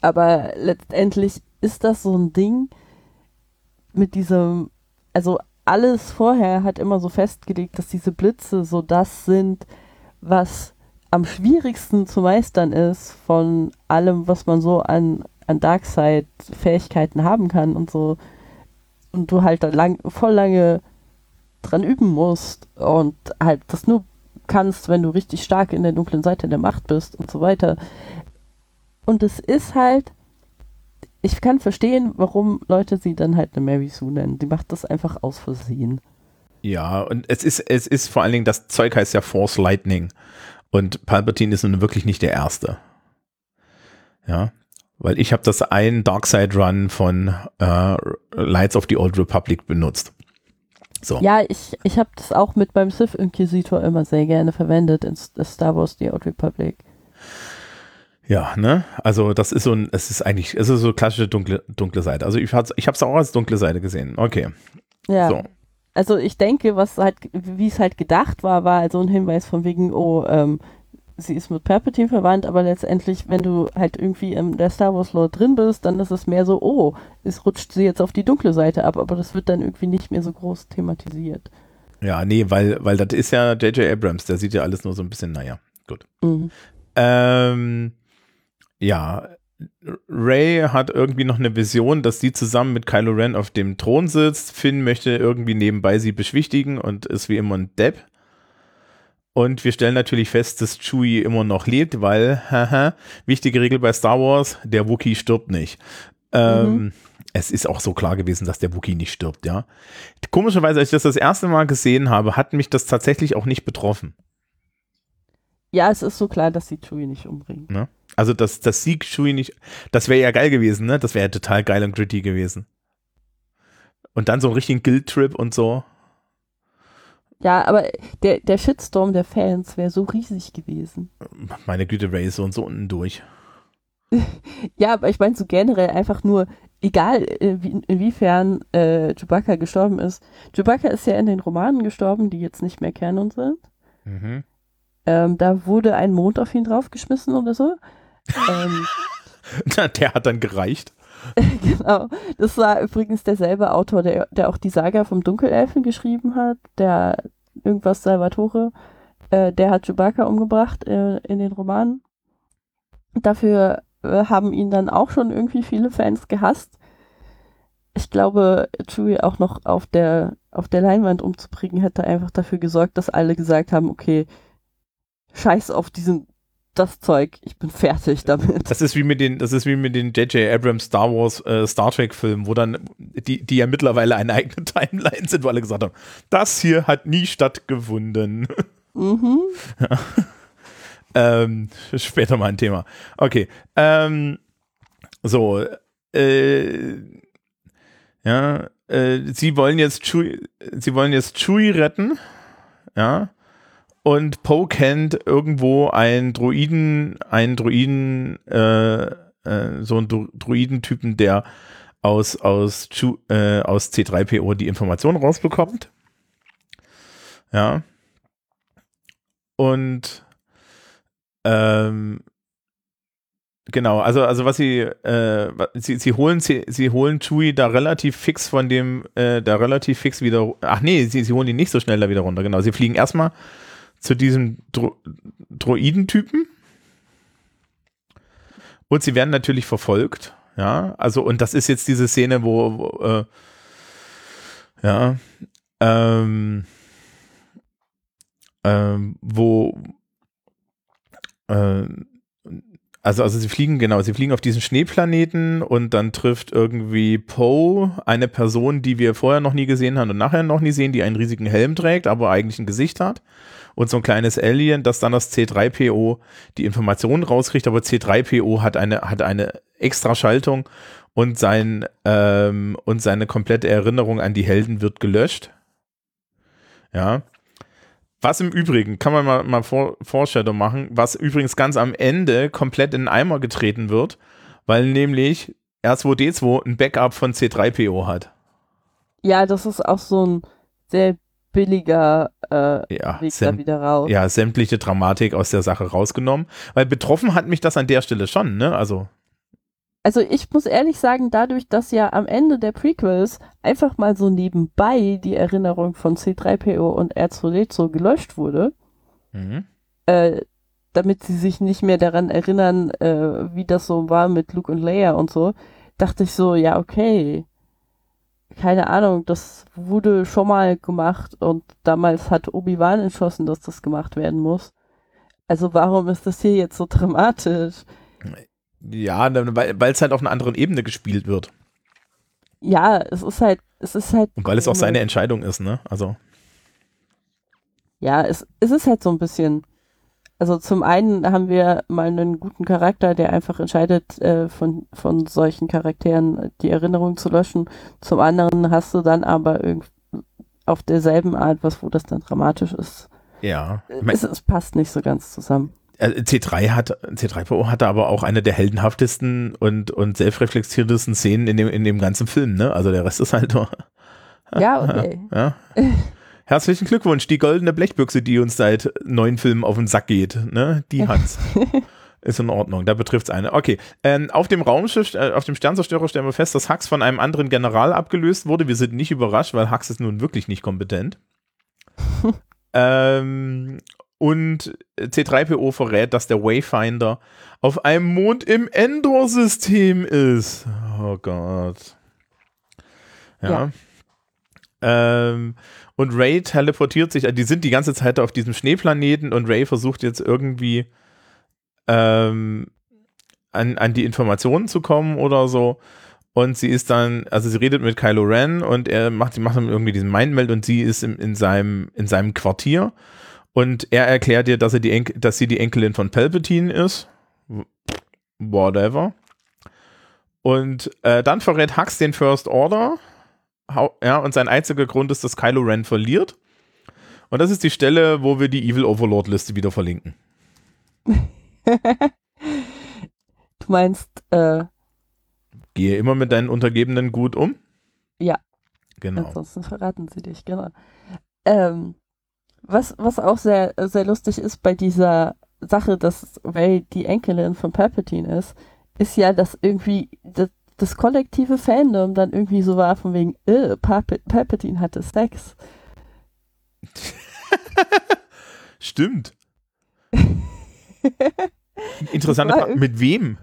Aber letztendlich ist das so ein Ding mit diesem, also alles vorher hat immer so festgelegt, dass diese Blitze so das sind, was am schwierigsten zu meistern ist von allem, was man so an, an Darkseid-Fähigkeiten haben kann und so. Und du halt da lang, voll lange dran üben musst und halt das nur kannst, wenn du richtig stark in der dunklen Seite der Macht bist und so weiter. Und es ist halt, ich kann verstehen, warum Leute sie dann halt eine Mary Sue nennen. Die macht das einfach aus Versehen. Ja, und es ist, es ist vor allen Dingen, das Zeug heißt ja Force Lightning. Und Palpatine ist nun wirklich nicht der Erste. Ja, weil ich habe das einen Darkseid-Run von äh, Lights of the Old Republic benutzt. So. Ja, ich, ich habe das auch mit beim Sith Inquisitor immer sehr gerne verwendet in Star Wars The Old Republic. Ja, ne? Also das ist so ein, es ist eigentlich, es ist so klassische dunkle, dunkle Seite. Also ich habe ich es auch als dunkle Seite gesehen. Okay. Ja. So. Also ich denke, was halt, wie es halt gedacht war, war also ein Hinweis von wegen, oh, ähm, sie ist mit Palpatine verwandt, aber letztendlich, wenn du halt irgendwie in der Star Wars Lore drin bist, dann ist es mehr so, oh, es rutscht sie jetzt auf die dunkle Seite ab, aber das wird dann irgendwie nicht mehr so groß thematisiert. Ja, nee, weil, weil das ist ja J.J. Abrams, der sieht ja alles nur so ein bisschen, naja, gut. Mhm. Ähm, ja, Ray hat irgendwie noch eine Vision, dass sie zusammen mit Kylo Ren auf dem Thron sitzt. Finn möchte irgendwie nebenbei sie beschwichtigen und ist wie immer ein Depp. Und wir stellen natürlich fest, dass Chewie immer noch lebt, weil, haha, wichtige Regel bei Star Wars, der Wookiee stirbt nicht. Ähm, Es ist auch so klar gewesen, dass der Wookiee nicht stirbt, ja. Komischerweise, als ich das das erste Mal gesehen habe, hat mich das tatsächlich auch nicht betroffen. Ja, es ist so klar, dass sie Chewie nicht umbringen. Ne? Also das, das Sieg Chewie nicht, das wäre ja geil gewesen, ne? Das wäre ja total geil und gritty gewesen. Und dann so einen richtigen Guild-Trip und so. Ja, aber der, der Shitstorm der Fans wäre so riesig gewesen. Meine Güte, Ray ist so und so unten durch. Ja, aber ich meine so generell einfach nur, egal äh, wie, inwiefern äh, Chewbacca gestorben ist. Chewbacca ist ja in den Romanen gestorben, die jetzt nicht mehr Canon sind. Mhm. Ähm, da wurde ein Mond auf ihn draufgeschmissen oder so. ähm, Na, Der hat dann gereicht. genau. Das war übrigens derselbe Autor, der, der auch die Saga vom Dunkelelfen geschrieben hat, der irgendwas Salvatore. Äh, der hat Chewbacca umgebracht äh, in den Romanen. Dafür äh, haben ihn dann auch schon irgendwie viele Fans gehasst. Ich glaube, Chewie auch noch auf der, auf der Leinwand umzubringen, hätte einfach dafür gesorgt, dass alle gesagt haben, okay, scheiß auf diesen das Zeug, ich bin fertig damit. Das ist wie mit den, das ist wie mit den J.J. Abrams Star Wars, äh, Star Trek Filmen, wo dann, die, die ja mittlerweile eine eigene Timeline sind, wo alle gesagt haben, das hier hat nie stattgefunden. Mhm. Ja. ähm, später mal ein Thema. Okay. Ähm, so, äh, ja, äh, sie wollen jetzt Chewie, sie wollen jetzt Chewie retten, ja, und Poe kennt irgendwo einen Druiden, einen Druiden, äh, äh, so einen Druidentypen, der aus, aus, äh, aus C3PO die Informationen rausbekommt. Ja. Und ähm, Genau, also also was sie äh, sie, sie holen sie, sie holen Chewie da relativ fix von dem äh, da relativ fix wieder ach nee, sie, sie holen ihn nicht so schnell da wieder runter. Genau, sie fliegen erstmal zu diesem Dro Droidentypen. Und sie werden natürlich verfolgt. Ja, also, und das ist jetzt diese Szene, wo, wo äh, ja, ähm, ähm, wo, äh, also, also sie fliegen, genau, sie fliegen auf diesen Schneeplaneten und dann trifft irgendwie Poe eine Person, die wir vorher noch nie gesehen haben und nachher noch nie sehen, die einen riesigen Helm trägt, aber eigentlich ein Gesicht hat und so ein kleines Alien, das dann das C3PO die Informationen rauskriegt, aber C3PO hat eine, hat eine extra Schaltung und sein, ähm, und seine komplette Erinnerung an die Helden wird gelöscht. Ja. Was im Übrigen, kann man mal, mal Foreshadow machen, was übrigens ganz am Ende komplett in den Eimer getreten wird, weil nämlich R2D2 ein Backup von C3PO hat. Ja, das ist auch so ein sehr billiger äh, ja, Weg da wieder raus. Ja, sämtliche Dramatik aus der Sache rausgenommen. Weil betroffen hat mich das an der Stelle schon, ne? Also. Also ich muss ehrlich sagen, dadurch, dass ja am Ende der Prequels einfach mal so nebenbei die Erinnerung von C3PO und R2D2 gelöscht wurde, mhm. äh, damit sie sich nicht mehr daran erinnern, äh, wie das so war mit Luke und Leia und so, dachte ich so, ja, okay, keine Ahnung, das wurde schon mal gemacht und damals hat Obi-Wan entschlossen, dass das gemacht werden muss. Also warum ist das hier jetzt so dramatisch? Ja, weil es halt auf einer anderen Ebene gespielt wird. Ja, es ist halt, es ist halt. Und weil es auch seine Entscheidung ist, ne? Also. Ja, es, es ist halt so ein bisschen also zum einen haben wir mal einen guten Charakter, der einfach entscheidet, äh, von, von solchen Charakteren die Erinnerung zu löschen. Zum anderen hast du dann aber auf derselben Art was, wo das dann dramatisch ist. Ja. Es, es passt nicht so ganz zusammen. Äh, C3 hat, C3PO hatte aber auch eine der heldenhaftesten und, und selbstreflektiertesten Szenen in dem, in dem ganzen Film, ne? Also der Rest ist halt nur. Ja, okay. Ja. Herzlichen Glückwunsch, die goldene Blechbüchse, die uns seit neun Filmen auf den Sack geht, ne? Die hat's. Ist in Ordnung, da betrifft es eine. Okay, ähm, auf dem Raumschiff, äh, auf dem Sternzerstörer stellen wir fest, dass Hux von einem anderen General abgelöst wurde. Wir sind nicht überrascht, weil Hux ist nun wirklich nicht kompetent. ähm, und C3PO verrät, dass der Wayfinder auf einem Mond im Endor-System ist. Oh Gott. Ja. ja. Ähm, und Ray teleportiert sich, die sind die ganze Zeit auf diesem Schneeplaneten und Ray versucht jetzt irgendwie ähm, an, an die Informationen zu kommen oder so. Und sie ist dann, also sie redet mit Kylo Ren und er macht, macht dann irgendwie diesen Mindmeld und sie ist in, in, seinem, in seinem Quartier. Und er erklärt ihr, dass, er die Enkel, dass sie die Enkelin von Palpatine ist. Whatever. Und äh, dann verrät Hux den First Order ja, und sein einziger Grund ist, dass Kylo Ren verliert. Und das ist die Stelle, wo wir die Evil Overlord Liste wieder verlinken. du meinst, äh, Gehe immer mit deinen Untergebenen gut um? Ja. Genau. Ansonsten verraten sie dich, genau. Ähm, was, was auch sehr, sehr lustig ist bei dieser Sache, dass Ray die Enkelin von Palpatine ist, ist ja, dass irgendwie, dass das kollektive Fandom dann irgendwie so war von wegen, äh, Palp Palpatine hatte Sex. Stimmt. Interessante Frage. Mit wem?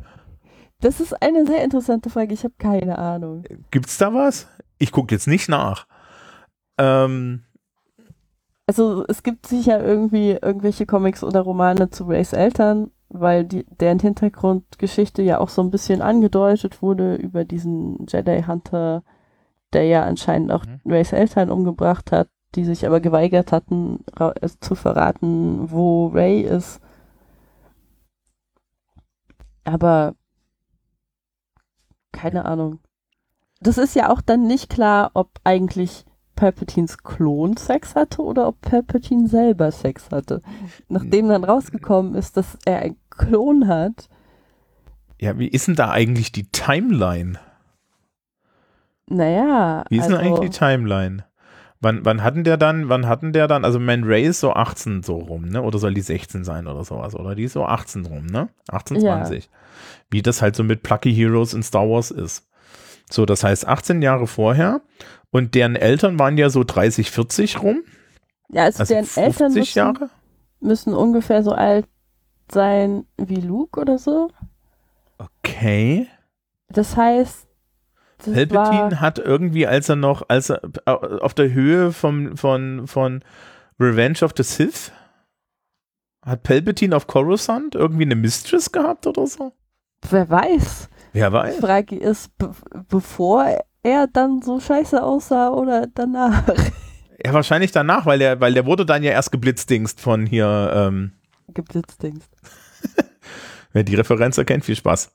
Das ist eine sehr interessante Frage. Ich habe keine Ahnung. Gibt's da was? Ich gucke jetzt nicht nach. Ähm, also es gibt sicher irgendwie irgendwelche Comics oder Romane zu Rays Eltern, weil die, deren Hintergrundgeschichte ja auch so ein bisschen angedeutet wurde über diesen Jedi Hunter, der ja anscheinend auch mhm. Rays Eltern umgebracht hat, die sich aber geweigert hatten zu verraten, wo Ray ist. Aber keine Ahnung. Das ist ja auch dann nicht klar, ob eigentlich Palpatines Klon Sex hatte oder ob Palpatine selber Sex hatte. Nachdem dann rausgekommen ist, dass er einen Klon hat. Ja, wie ist denn da eigentlich die Timeline? Naja. Wie ist also, denn eigentlich die Timeline? Wann, wann hatten der dann, wann hatten der dann, also Man Ray ist so 18 so rum, ne? Oder soll die 16 sein oder sowas? Oder die ist so 18 rum, ne? 18, 20. Ja. Wie das halt so mit Plucky Heroes in Star Wars ist. So, das heißt 18 Jahre vorher und deren Eltern waren ja so 30, 40 rum. Ja, also, also deren Eltern müssen, Jahre? müssen ungefähr so alt sein wie Luke oder so. Okay. Das heißt, das Palpatine hat irgendwie, als er noch, als er auf der Höhe vom, von, von Revenge of the Sith, hat Palpatine auf Coruscant irgendwie eine Mistress gehabt oder so? Wer weiß. Wer weiß. Die Frage ist, be bevor er dann so scheiße aussah oder danach? Ja, wahrscheinlich danach, weil der, weil der wurde dann ja erst geblitzdingst von hier. Ähm, geblitzdingst. Wer die Referenz erkennt, viel Spaß.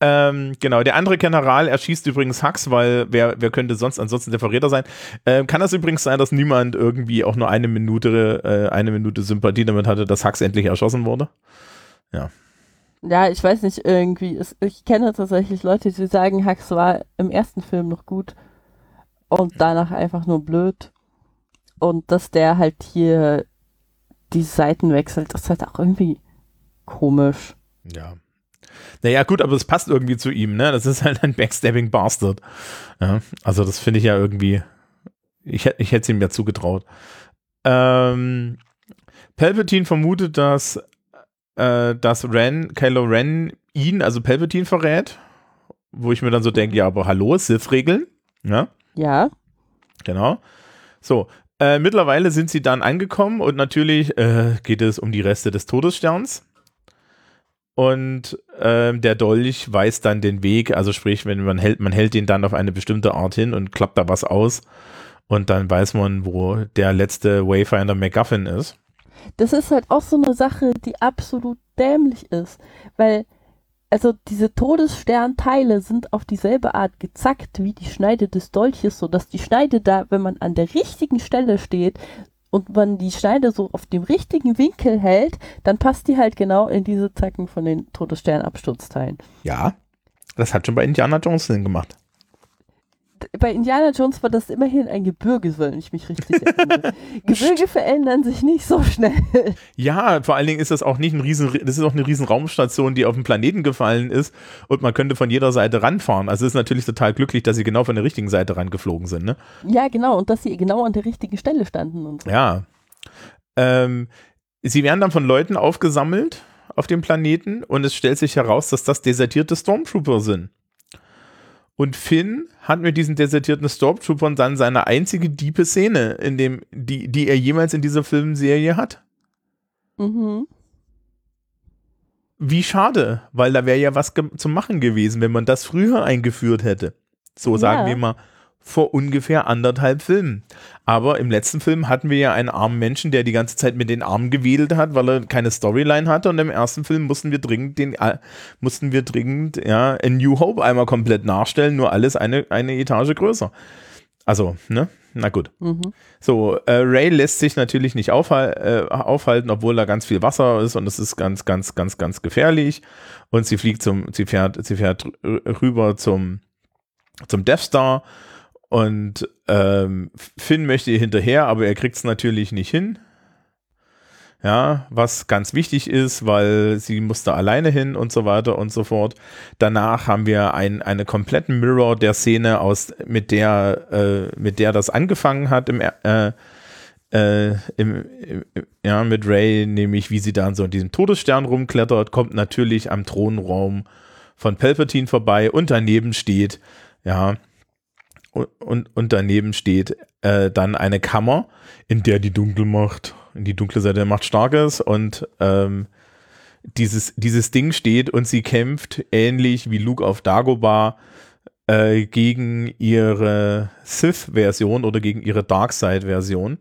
Ähm, genau, der andere General erschießt übrigens Hux, weil wer, wer könnte sonst ansonsten der Verräter sein? Ähm, kann das übrigens sein, dass niemand irgendwie auch nur eine Minute, äh, eine Minute Sympathie damit hatte, dass Hux endlich erschossen wurde? Ja. Ja, ich weiß nicht, irgendwie. Ich kenne tatsächlich Leute, die sagen, Hux war im ersten Film noch gut und danach einfach nur blöd. Und dass der halt hier die Seiten wechselt, das ist halt auch irgendwie komisch. Ja. Naja, gut, aber es passt irgendwie zu ihm, ne? Das ist halt ein Backstabbing Bastard. Ja, also das finde ich ja irgendwie, ich, ich hätte es ihm ja zugetraut. Ähm, Palpatine vermutet, dass, äh, dass Ren, Kylo Ren ihn, also Palpatine verrät, wo ich mir dann so denke, ja, aber hallo, Sith-Regeln, ja? Ja. Genau. So, äh, mittlerweile sind sie dann angekommen und natürlich äh, geht es um die Reste des Todessterns. Und ähm, der Dolch weiß dann den Weg, also sprich, wenn man hält, man hält ihn dann auf eine bestimmte Art hin und klappt da was aus und dann weiß man, wo der letzte Wayfinder MacGuffin ist. Das ist halt auch so eine Sache, die absolut dämlich ist, weil also diese Todessternteile sind auf dieselbe Art gezackt wie die Schneide des Dolches, sodass die Schneide da, wenn man an der richtigen Stelle steht, und man die Schneide so auf dem richtigen Winkel hält, dann passt die halt genau in diese Zacken von den Todessternabsturzteilen. Ja, das hat schon bei Indiana Jones Sinn gemacht bei Indiana Jones war das immerhin ein Gebirge, wenn ich mich richtig erinnere. Gebirge verändern sich nicht so schnell. Ja, vor allen Dingen ist das auch nicht ein riesen, das ist auch eine riesen Raumstation, die auf den Planeten gefallen ist und man könnte von jeder Seite ranfahren. Also es ist natürlich total glücklich, dass sie genau von der richtigen Seite rangeflogen sind, ne? Ja, genau, und dass sie genau an der richtigen Stelle standen und so. Ja. Ähm, sie werden dann von Leuten aufgesammelt auf dem Planeten und es stellt sich heraus, dass das desertierte Stormtrooper sind. Und Finn hat mit diesen desertierten Stormtroopern dann seine einzige diepe Szene, in dem, die, die er jemals in dieser Filmserie hat. Mhm. Wie schade, weil da wäre ja was zu machen gewesen, wenn man das früher eingeführt hätte. So sagen ja. wir mal vor ungefähr anderthalb Filmen. Aber im letzten Film hatten wir ja einen armen Menschen, der die ganze Zeit mit den Armen gewedelt hat, weil er keine Storyline hatte. Und im ersten Film mussten wir dringend den, äh, mussten wir dringend, ja, A New Hope einmal komplett nachstellen, nur alles eine, eine Etage größer. Also, ne? Na gut. Mhm. So, äh, Ray lässt sich natürlich nicht aufhal äh, aufhalten, obwohl da ganz viel Wasser ist und es ist ganz, ganz, ganz, ganz gefährlich. Und sie fliegt zum, sie fährt, sie fährt rüber zum, zum Death Star und ähm, Finn möchte hinterher, aber er kriegt es natürlich nicht hin. ja, was ganz wichtig ist, weil sie musste alleine hin und so weiter und so fort. Danach haben wir ein, eine kompletten Mirror der Szene aus, mit der, äh, mit der das angefangen hat im, äh, äh, im, im, ja, mit Ray, nämlich wie sie dann so in diesem Todesstern rumklettert, kommt natürlich am Thronraum von Palpatine vorbei und daneben steht, ja, und, und, daneben steht äh, dann eine Kammer, in der die Dunkelmacht die dunkle Seite der Macht stark ist und ähm, dieses, dieses Ding steht und sie kämpft ähnlich wie Luke auf Dagobah äh, gegen ihre Sith-Version oder gegen ihre Darkseid-Version,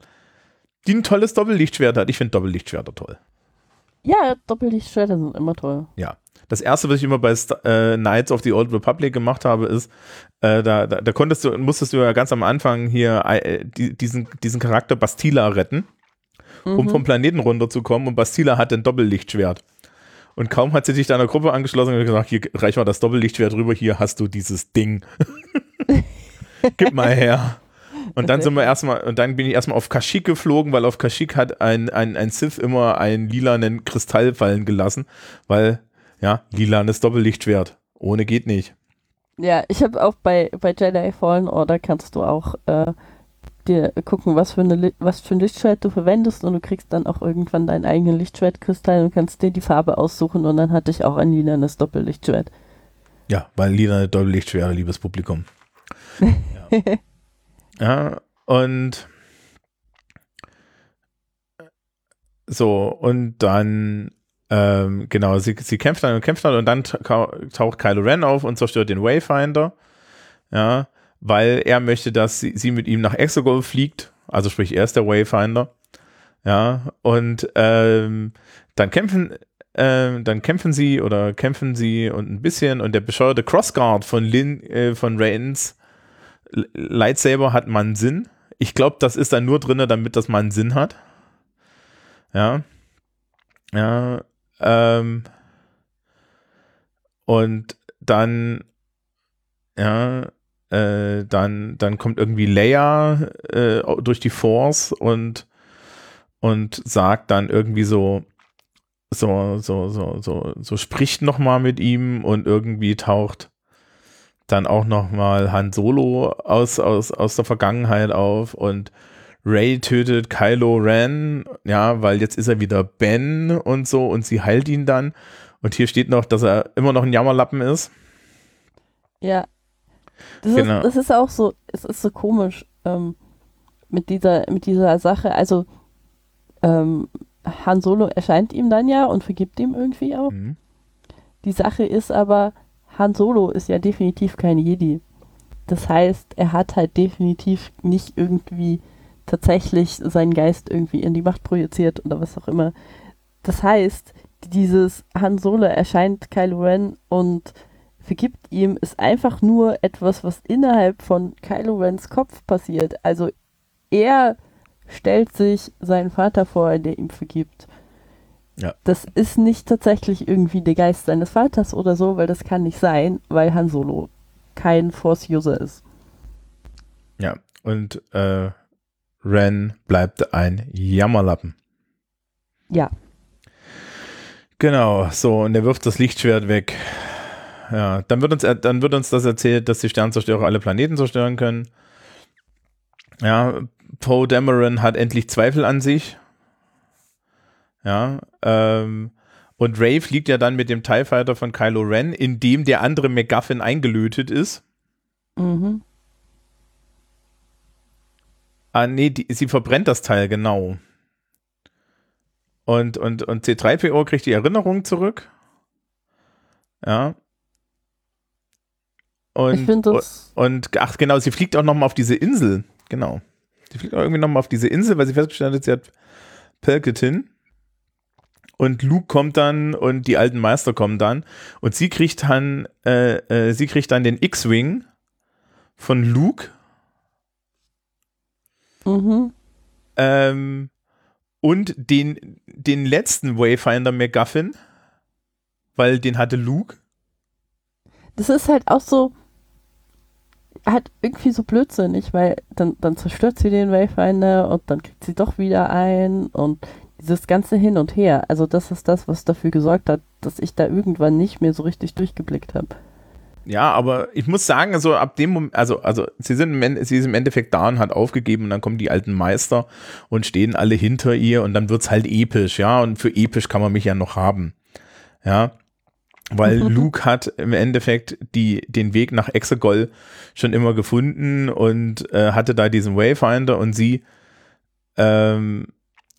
die ein tolles Doppellichtschwert hat. Ich finde Doppellichtschwerter toll. Ja, Doppellichtschwerter sind immer toll. Ja. Das erste, was ich immer bei St äh, Knights of the Old Republic gemacht habe, ist, äh, da, da, da, konntest du, musstest du ja ganz am Anfang hier äh, diesen, diesen Charakter Bastila retten um mhm. vom Planeten runterzukommen. Und Bastila hat ein Doppellichtschwert. Und kaum hat sie sich deiner Gruppe angeschlossen und gesagt, hier reich mal das Doppellichtschwert rüber, hier hast du dieses Ding. Gib mal her. Und dann sind wir erstmal, und dann bin ich erstmal auf Kashyyyk geflogen, weil auf Kashyyyk hat ein, ein, ein Sith immer einen lilanen Kristall fallen gelassen, weil, ja, lilanes Doppellichtschwert. Ohne geht nicht. Ja, ich habe auch bei, bei Jedi Fallen Order kannst du auch äh, dir gucken, was für, eine, was für ein Lichtschwert du verwendest und du kriegst dann auch irgendwann deinen eigenen Lichtschwertkristall und kannst dir die Farbe aussuchen und dann hatte ich auch ein lilanes Doppellichtschwert. Ja, weil lila Doppellichtschwert, liebes Publikum. ja. ja, und so, und dann ähm, genau, sie, sie kämpft dann und kämpft dann und dann taucht Kylo Ren auf und zerstört den Wayfinder. Ja, weil er möchte, dass sie, sie mit ihm nach Exegol fliegt. Also sprich, er ist der Wayfinder. Ja, und ähm, dann kämpfen, äh, dann kämpfen sie oder kämpfen sie und ein bisschen und der bescheuerte Crossguard von Lin, äh, von Rains Lightsaber hat mal Sinn. Ich glaube, das ist dann nur drin, damit das mal einen Sinn hat. Ja. Ja. Ähm, und dann, ja, äh, dann, dann kommt irgendwie Leia äh, durch die Force und, und sagt dann irgendwie so, so, so, so, so, so spricht nochmal mit ihm und irgendwie taucht dann auch nochmal Han Solo aus, aus, aus der Vergangenheit auf und Ray tötet Kylo Ren, ja, weil jetzt ist er wieder Ben und so und sie heilt ihn dann. Und hier steht noch, dass er immer noch ein Jammerlappen ist. Ja, das, genau. ist, das ist auch so, es ist so komisch ähm, mit, dieser, mit dieser Sache. Also ähm, Han Solo erscheint ihm dann ja und vergibt ihm irgendwie auch. Mhm. Die Sache ist aber, Han Solo ist ja definitiv kein Jedi. Das heißt, er hat halt definitiv nicht irgendwie tatsächlich seinen Geist irgendwie in die Macht projiziert oder was auch immer. Das heißt, dieses Han Solo erscheint Kylo Ren und vergibt ihm, ist einfach nur etwas, was innerhalb von Kylo Rens Kopf passiert. Also er stellt sich seinen Vater vor, der ihm vergibt. Ja. Das ist nicht tatsächlich irgendwie der Geist seines Vaters oder so, weil das kann nicht sein, weil Han Solo kein Force-User ist. Ja, und äh, Ren bleibt ein Jammerlappen. Ja. Genau, so, und er wirft das Lichtschwert weg ja. Dann wird uns, dann wird uns das erzählt, dass die Sternzerstörer alle Planeten zerstören können. Ja, Poe Dameron hat endlich Zweifel an sich. Ja, ähm, und Ray fliegt ja dann mit dem TIE Fighter von Kylo Ren, in dem der andere MacGuffin eingelötet ist. Mhm. Ah, nee, die, sie verbrennt das Teil, genau. Und, und, und C3PO kriegt die Erinnerung zurück. Ja. Und, und, und, ach genau, sie fliegt auch nochmal auf diese Insel. Genau. Sie fliegt auch irgendwie nochmal auf diese Insel, weil sie festgestellt hat, sie hat Palpatine. Und Luke kommt dann und die alten Meister kommen dann. Und sie kriegt dann, äh, äh, sie kriegt dann den X-Wing von Luke. Mhm. Ähm, und den, den letzten Wayfinder McGuffin, weil den hatte Luke. Das ist halt auch so, halt irgendwie so blödsinnig, weil dann, dann zerstört sie den Wayfinder und dann kriegt sie doch wieder ein und dieses ganze Hin und Her, also das ist das, was dafür gesorgt hat, dass ich da irgendwann nicht mehr so richtig durchgeblickt habe. Ja, aber ich muss sagen, also ab dem Moment, also, also sie sind im, sie ist im Endeffekt da und hat aufgegeben und dann kommen die alten Meister und stehen alle hinter ihr und dann wird's halt episch, ja, und für episch kann man mich ja noch haben. Ja. Weil mhm. Luke hat im Endeffekt die, den Weg nach Exegol schon immer gefunden und äh, hatte da diesen Wayfinder und sie, ähm,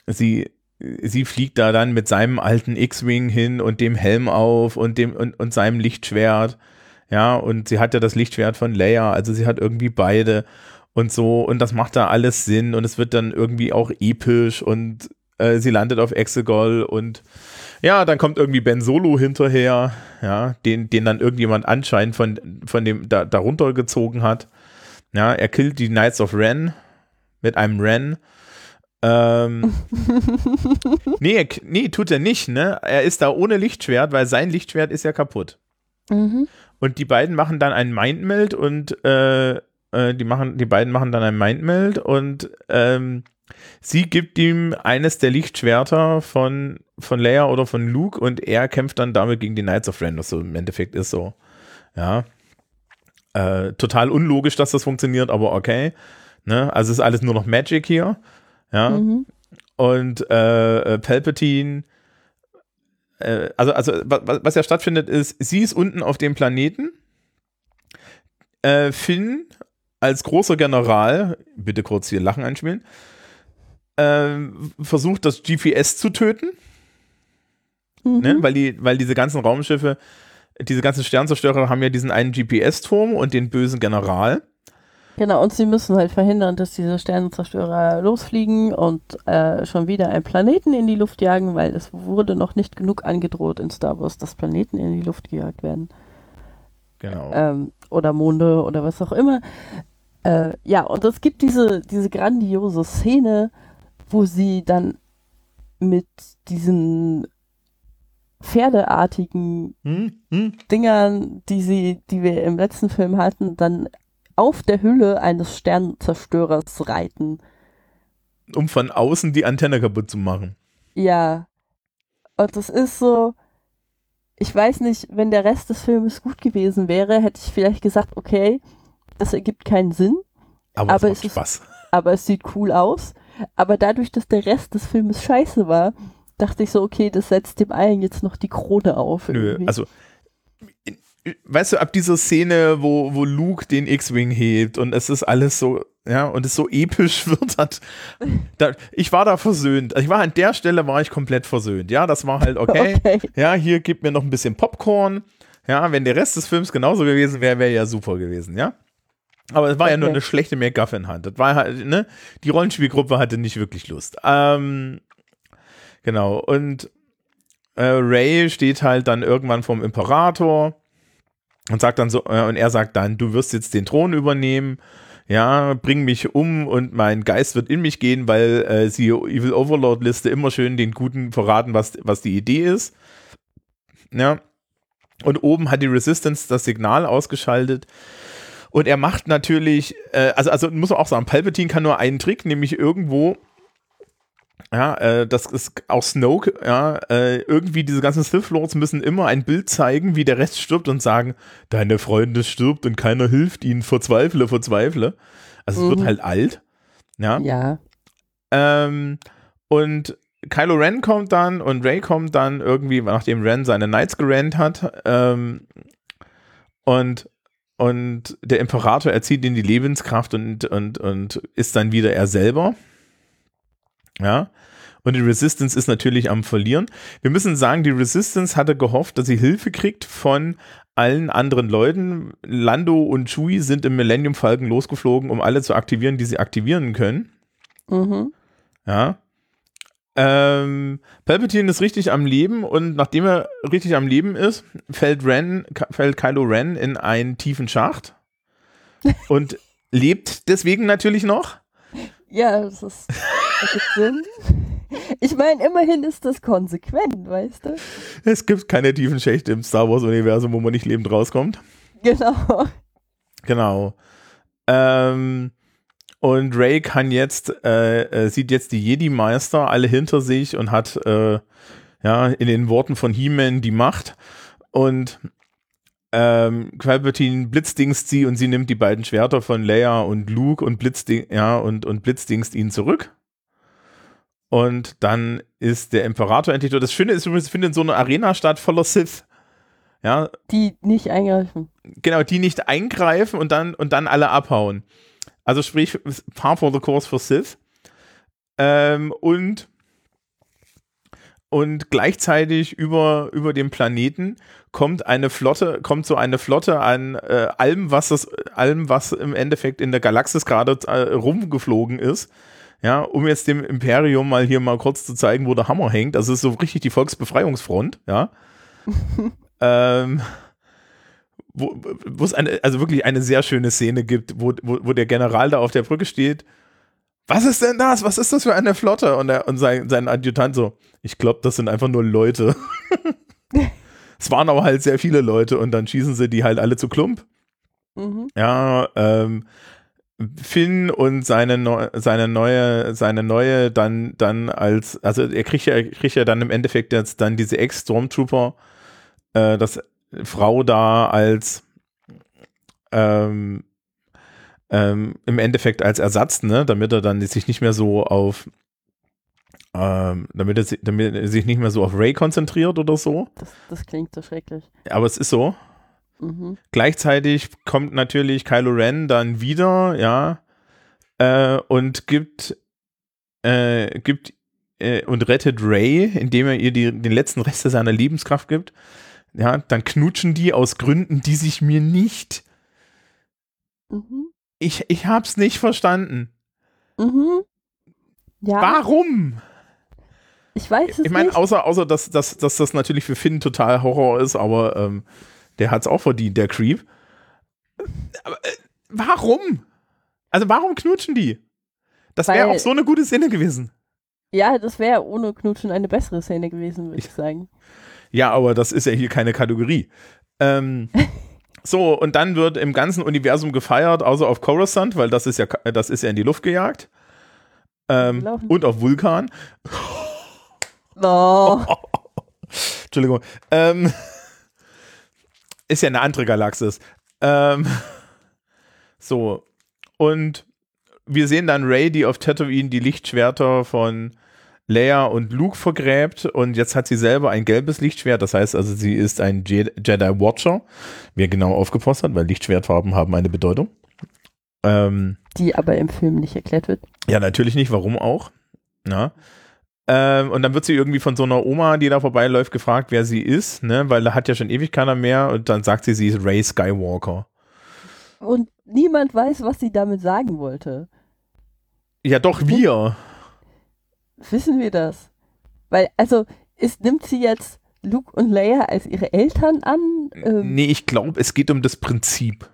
sie, sie fliegt da dann mit seinem alten X-Wing hin und dem Helm auf und dem und, und seinem Lichtschwert ja, und sie hat ja das Lichtschwert von Leia, also sie hat irgendwie beide und so, und das macht da alles Sinn und es wird dann irgendwie auch episch und äh, sie landet auf Exegol und ja, dann kommt irgendwie Ben Solo hinterher, ja, den, den dann irgendjemand anscheinend von, von dem da, darunter gezogen hat. Ja, er killt die Knights of Ren mit einem Ren. Ähm, nee, nee, tut er nicht, ne? Er ist da ohne Lichtschwert, weil sein Lichtschwert ist ja kaputt. Mhm. Und die beiden machen dann ein Mindmeld und äh, äh, die machen, die beiden machen dann ein Mindmeld und ähm, sie gibt ihm eines der Lichtschwerter von, von Leia oder von Luke und er kämpft dann damit gegen die Knights of Ren, was so im Endeffekt ist so. Ja. Äh, total unlogisch, dass das funktioniert, aber okay. Ne? Also ist alles nur noch Magic hier. Ja. Mhm. Und äh, äh Palpatine äh, also, also was, was ja stattfindet, ist, sie ist unten auf dem Planeten. Äh, Finn als großer General, bitte kurz hier Lachen einspielen, äh, versucht das GPS zu töten. Mhm. Ne? Weil, die, weil diese ganzen Raumschiffe, diese ganzen Sternzerstörer haben ja diesen einen GPS-Turm und den bösen General. Genau, und sie müssen halt verhindern, dass diese Sternenzerstörer losfliegen und äh, schon wieder einen Planeten in die Luft jagen, weil es wurde noch nicht genug angedroht in Star Wars, dass Planeten in die Luft gejagt werden. Genau. Ähm, oder Monde oder was auch immer. Äh, ja, und es gibt diese, diese grandiose Szene, wo sie dann mit diesen pferdeartigen hm, hm. Dingern, die sie, die wir im letzten Film hatten, dann auf der Hülle eines Sternzerstörers reiten. Um von außen die Antenne kaputt zu machen. Ja. Und das ist so, ich weiß nicht, wenn der Rest des Filmes gut gewesen wäre, hätte ich vielleicht gesagt, okay, das ergibt keinen Sinn. Aber, aber es, macht Spaß. aber es sieht cool aus. Aber dadurch, dass der Rest des Filmes scheiße war, dachte ich so, okay, das setzt dem allen jetzt noch die Krone auf. Nö, irgendwie. also weißt du, ab dieser Szene, wo, wo Luke den X-Wing hebt und es ist alles so, ja, und es so episch wird, hat, da, ich war da versöhnt. Ich war an der Stelle war ich komplett versöhnt. Ja, das war halt okay. okay. Ja, hier gibt mir noch ein bisschen Popcorn. Ja, wenn der Rest des Films genauso gewesen wäre, wäre ja super gewesen, ja. Aber es war okay. ja nur eine schlechte MacGuffin-Hand. Das war halt, ne, die Rollenspielgruppe hatte nicht wirklich Lust. Ähm, genau, und äh, Ray steht halt dann irgendwann vom Imperator und sagt dann so, äh, und er sagt dann, du wirst jetzt den Thron übernehmen, ja, bring mich um und mein Geist wird in mich gehen, weil äh, sie Evil Overlord Liste immer schön den Guten verraten, was, was die Idee ist. Ja. Und oben hat die Resistance das Signal ausgeschaltet. Und er macht natürlich, äh, also, also muss man auch sagen, Palpatine kann nur einen Trick, nämlich irgendwo ja, äh, das ist auch Snoke, ja, äh, irgendwie diese ganzen Sith Lords müssen immer ein Bild zeigen, wie der Rest stirbt und sagen, deine Freunde stirbt und keiner hilft ihnen, verzweifle, verzweifle. Also mhm. es wird mhm. halt alt, ja. Ja. Ähm, und Kylo Ren kommt dann und Ray kommt dann irgendwie, nachdem Ren seine Knights gerannt hat, ähm, und und der Imperator erzieht ihm die Lebenskraft und, und, und ist dann wieder er selber. Ja. Und die Resistance ist natürlich am Verlieren. Wir müssen sagen, die Resistance hatte gehofft, dass sie Hilfe kriegt von allen anderen Leuten. Lando und Chewie sind im Millennium Falcon losgeflogen, um alle zu aktivieren, die sie aktivieren können. Mhm. Ja. Ähm, Palpatine ist richtig am Leben und nachdem er richtig am Leben ist, fällt Ren, fällt Kylo Ren in einen tiefen Schacht und lebt deswegen natürlich noch. Ja, das ist Sinn. Ich meine, immerhin ist das konsequent, weißt du? Es gibt keine tiefen Schächte im Star Wars-Universum, wo man nicht lebend rauskommt. Genau. Genau. Ähm, Und Ray kann jetzt, äh, äh, sieht jetzt die Jedi-Meister alle hinter sich und hat, äh, ja, in den Worten von He-Man die Macht. Und ähm, Palpatine blitzdingst sie und sie nimmt die beiden Schwerter von Leia und Luke und blitzding, ja, und, und blitzdingst ihn zurück. Und dann ist der Imperator endlich durch. Das Schöne ist übrigens, findet so eine Arena statt voller Sith. Ja. Die nicht eingreifen. Genau, die nicht eingreifen und dann, und dann alle abhauen. Also sprich, par for the course for Sith. Ähm, und und gleichzeitig über, über dem Planeten kommt eine Flotte, kommt so eine Flotte an äh, allem, was das, allem, was im Endeffekt in der Galaxis gerade äh, rumgeflogen ist. Ja, um jetzt dem Imperium mal hier mal kurz zu zeigen, wo der Hammer hängt. Das ist so richtig die Volksbefreiungsfront, ja. ähm, wo, wo es eine, also wirklich eine sehr schöne Szene gibt, wo, wo, wo der General da auf der Brücke steht. Was ist denn das? Was ist das für eine Flotte? Und, er, und sein, sein Adjutant so, ich glaube, das sind einfach nur Leute. es waren aber halt sehr viele Leute und dann schießen sie die halt alle zu Klump. Mhm. Ja, ähm, Finn und seine, Neu seine neue, seine neue dann, dann als, also er kriegt ja, kriegt ja dann im Endeffekt jetzt dann diese Ex-Stormtrooper, äh, das Frau da als, ähm, ähm, im Endeffekt als Ersatz, ne, damit er dann sich nicht mehr so auf, ähm, damit, er, damit er sich nicht mehr so auf Ray konzentriert oder so. Das, das klingt so schrecklich. Aber es ist so. Mhm. Gleichzeitig kommt natürlich Kylo Ren dann wieder, ja, äh, und gibt, äh, gibt äh, und rettet Ray, indem er ihr die, den letzten Reste seiner Lebenskraft gibt. Ja, dann knutschen die aus Gründen, die sich mir nicht. Mhm. Ich, ich hab's nicht verstanden. Mhm. Ja. Warum? Ich weiß es Ich meine, außer, außer dass, dass, dass das natürlich für Finn total Horror ist, aber ähm, der hat es auch verdient, der Creep. Aber äh, warum? Also warum knutschen die? Das wäre auch so eine gute Szene gewesen. Ja, das wäre ohne Knutschen eine bessere Szene gewesen, würde ich, sagen. Ja, aber das ist ja hier keine Kategorie. Ähm, so, und dann wird im ganzen Universum gefeiert, außer auf Coruscant, weil das ist ja, das ist ja in die Luft gejagt. Ähm, und auf Vulkan. Oh. Entschuldigung. Ähm, ist ja eine andere Galaxis. Ähm, so. Und wir sehen dann Ray, die auf Tatooine die Lichtschwerter von Leia und Luke vergräbt und jetzt hat sie selber ein gelbes Lichtschwert. Das heißt also, sie ist ein Je Jedi Watcher. Wer genau aufgepasst hat, weil Lichtschwertfarben haben eine Bedeutung. Ähm, die aber im Film nicht erklärt wird. Ja, natürlich nicht. Warum auch? Na? Ähm, und dann wird sie irgendwie von so einer Oma, die da vorbeiläuft, gefragt, wer sie ist, ne? weil da hat ja schon ewig keiner mehr. Und dann sagt sie, sie ist Ray Skywalker. Und niemand weiß, was sie damit sagen wollte. Ja, doch, wir. Wissen wir das? Weil, also, ist, nimmt sie jetzt Luke und Leia als ihre Eltern an? Ähm, nee, ich glaube, es geht um das Prinzip.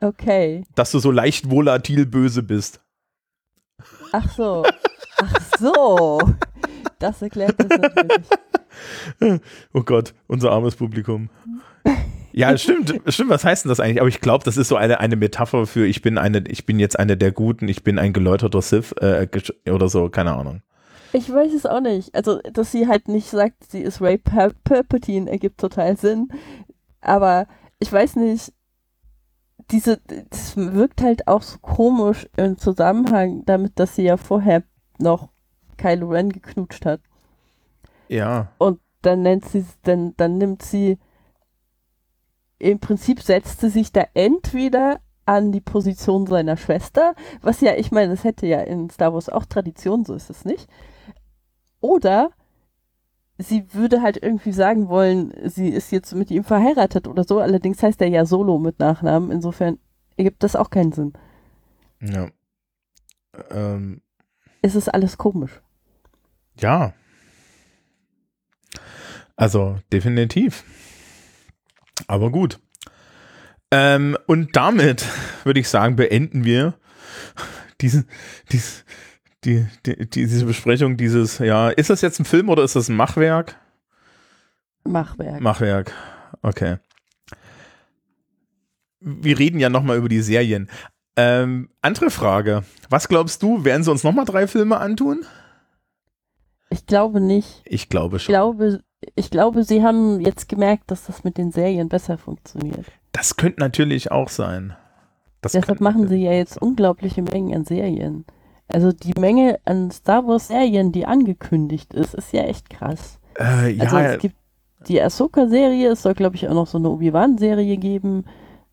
Okay. Dass du so leicht volatil böse bist. Ach so. Ach so. Das erklärt das natürlich. Oh Gott, unser armes Publikum. Ja, stimmt, stimmt. Was heißt denn das eigentlich? Aber ich glaube, das ist so eine, eine Metapher für ich bin eine, ich bin jetzt eine der Guten, ich bin ein geläuterter Sith äh, oder so, keine Ahnung. Ich weiß es auch nicht. Also, dass sie halt nicht sagt, sie ist Ray Palpatine, ergibt total Sinn. Aber ich weiß nicht, diese, das wirkt halt auch so komisch im Zusammenhang damit, dass sie ja vorher noch Kylo Ren geknutscht hat. Ja. Und dann nennt sie, dann, dann nimmt sie, im Prinzip setzt sie sich da entweder an die Position seiner Schwester, was ja, ich meine, das hätte ja in Star Wars auch Tradition, so ist es nicht. Oder sie würde halt irgendwie sagen wollen, sie ist jetzt mit ihm verheiratet oder so, allerdings heißt er ja Solo mit Nachnamen, insofern ergibt das auch keinen Sinn. Ja. Ähm, es ist alles komisch. Ja. Also definitiv. Aber gut. Ähm, und damit würde ich sagen, beenden wir diesen, dies, die, die, diese Besprechung dieses, ja, ist das jetzt ein Film oder ist das ein Machwerk? Machwerk. Machwerk, okay. Wir reden ja nochmal über die Serien. Ähm, andere Frage. Was glaubst du, werden sie uns nochmal drei Filme antun? Ich glaube nicht. Ich glaube Ich schon. glaube, ich glaube, sie haben jetzt gemerkt, dass das mit den Serien besser funktioniert. Das könnte natürlich auch sein. Das Deshalb machen sie ja jetzt unglaubliche Mengen an Serien. Also die Menge an Star Wars Serien, die angekündigt ist, ist ja echt krass. Äh, ja, Also es gibt die Ahsoka-Serie, es soll glaube ich auch noch so eine Obi-Wan-Serie geben.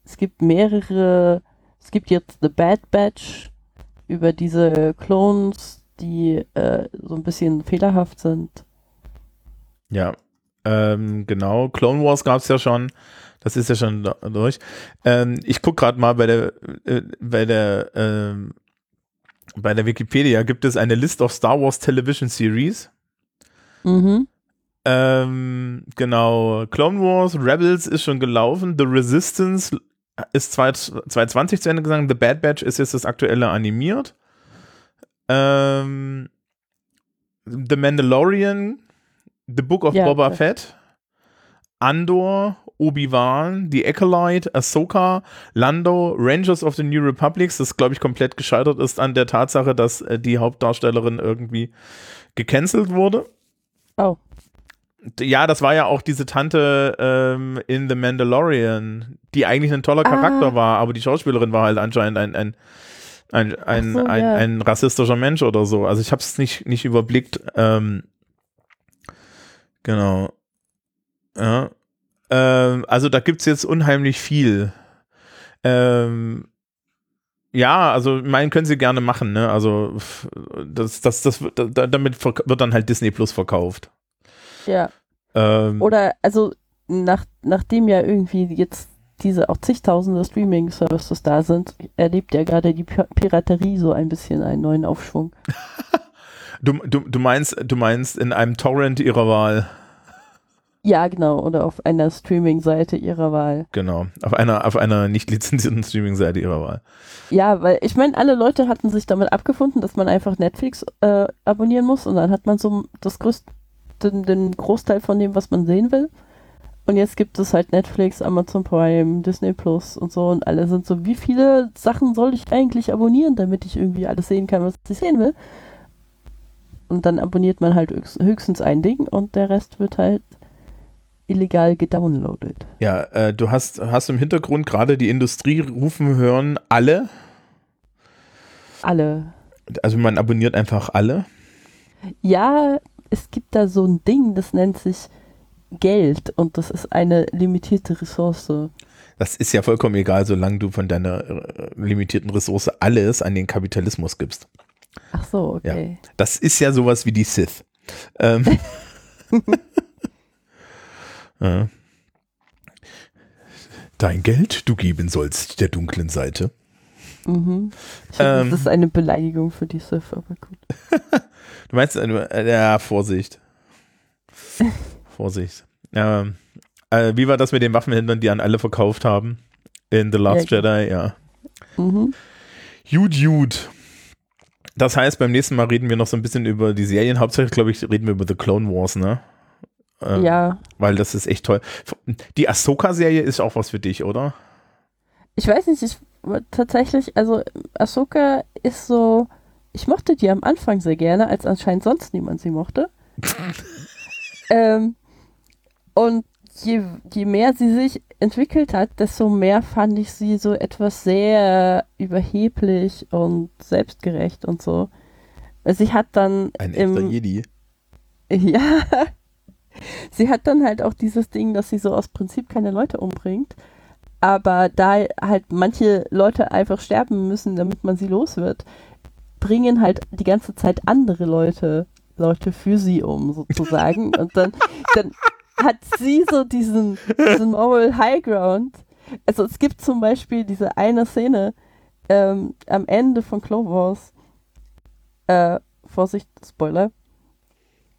Es gibt mehrere, es gibt jetzt The Bad Batch über diese Clones, die äh, so ein bisschen fehlerhaft sind. ja. Ähm, genau. Clone Wars gab es ja schon. Das ist ja schon durch. Ähm, ich gucke gerade mal bei der, äh, bei der, ähm, bei der Wikipedia gibt es eine List of Star Wars Television Series. Mhm. Ähm, genau, Clone Wars, Rebels ist schon gelaufen, The Resistance ist 2020 zu Ende gegangen, The Bad Batch ist jetzt das aktuelle animiert. Ähm, The Mandalorian, The Book of Ja, Boba das- Fett, Andor, Obi-Wan, The Acolyte, Ahsoka, Lando, Rangers of the New Republic, das glaube ich komplett gescheitert ist an der Tatsache, dass äh, die Hauptdarstellerin irgendwie gecancelt wurde. Oh. Ja, das war ja auch diese Tante ähm, in The Mandalorian, die eigentlich ein toller Ah. Charakter war, aber die Schauspielerin war halt anscheinend ein, ein, ein, ein, so, ein, ja. ein rassistischer Mensch oder so. Also ich habe es nicht, nicht überblickt. Ähm, genau. Ja. Ähm, also da gibt es jetzt unheimlich viel. Ähm, ja, also meinen können sie gerne machen, ne? Also das, das, das, wird- da- damit wird dann halt Disney Plus verkauft. Ja. Ähm, Oder, also, nach, nachdem ja irgendwie jetzt diese auch zigtausende Streaming-Services da sind, erlebt ja gerade die Pi- Piraterie so ein bisschen einen neuen Aufschwung. Du, du, du meinst, du meinst in einem Torrent ihrer Wahl. Ja, genau, oder auf einer Streaming-Seite ihrer Wahl. Genau. Auf einer, auf einer nicht lizenzierten Streaming-Seite ihrer Wahl. Ja, weil ich meine, alle Leute hatten sich damit abgefunden, dass man einfach Netflix äh, abonnieren muss und dann hat man so das größte, den, den Großteil von dem, was man sehen will. Und jetzt gibt es halt Netflix, Amazon Prime, Disney Plus und so und alle sind so, wie viele Sachen soll ich eigentlich abonnieren, damit ich irgendwie alles sehen kann, was ich sehen will? Und dann abonniert man halt höchst- höchstens ein Ding und der Rest wird halt illegal gedownloadet. Ja, äh, du hast, hast im Hintergrund gerade die Industrie rufen hören, alle. Alle. Also man abonniert einfach alle. Ja, es gibt da so ein Ding, das nennt sich Geld und das ist eine limitierte Ressource. Das ist ja vollkommen egal, solange du von deiner äh, limitierten Ressource alles an den Kapitalismus gibst. Ach so, okay. Das ist ja sowas wie die Sith. Ähm. ja. Dein Geld, du geben sollst der dunklen Seite. Mhm. Ich finde, Ähm. das ist eine Beleidigung für die Sith, aber gut. Du meinst, äh, ja, Vorsicht. Vorsicht. Ähm, äh, wie war das mit den Waffenhändlern, die an alle verkauft haben? In The Last Ja, Jedi, ja. Mhm. Gut, gut. Das heißt, beim nächsten Mal reden wir noch so ein bisschen über die Serien. Hauptsächlich, glaube ich, reden wir über The Clone Wars, ne? Ähm, Ja, Weil das ist echt toll. Die Ahsoka-Serie ist auch was für dich, oder? ich weiß nicht, ich tatsächlich, also Ahsoka ist so, ich mochte die am Anfang sehr gerne, als anscheinend sonst niemand sie mochte. ähm, und je, je mehr sie sich entwickelt hat, desto mehr fand ich sie so etwas sehr überheblich und selbstgerecht und so. Sie hat dann Ein echter im, Jedi. Ja. Sie hat dann halt auch dieses Ding, dass sie so aus Prinzip keine Leute umbringt. Aber da halt manche Leute einfach sterben müssen, damit man sie los wird, bringen halt die ganze Zeit andere Leute, Leute für sie um, sozusagen. Und dann, dann hat sie so diesen, diesen Moral High Ground. Also es gibt zum Beispiel diese eine Szene ähm, am Ende von Clone Wars. Äh, Vorsicht, Spoiler.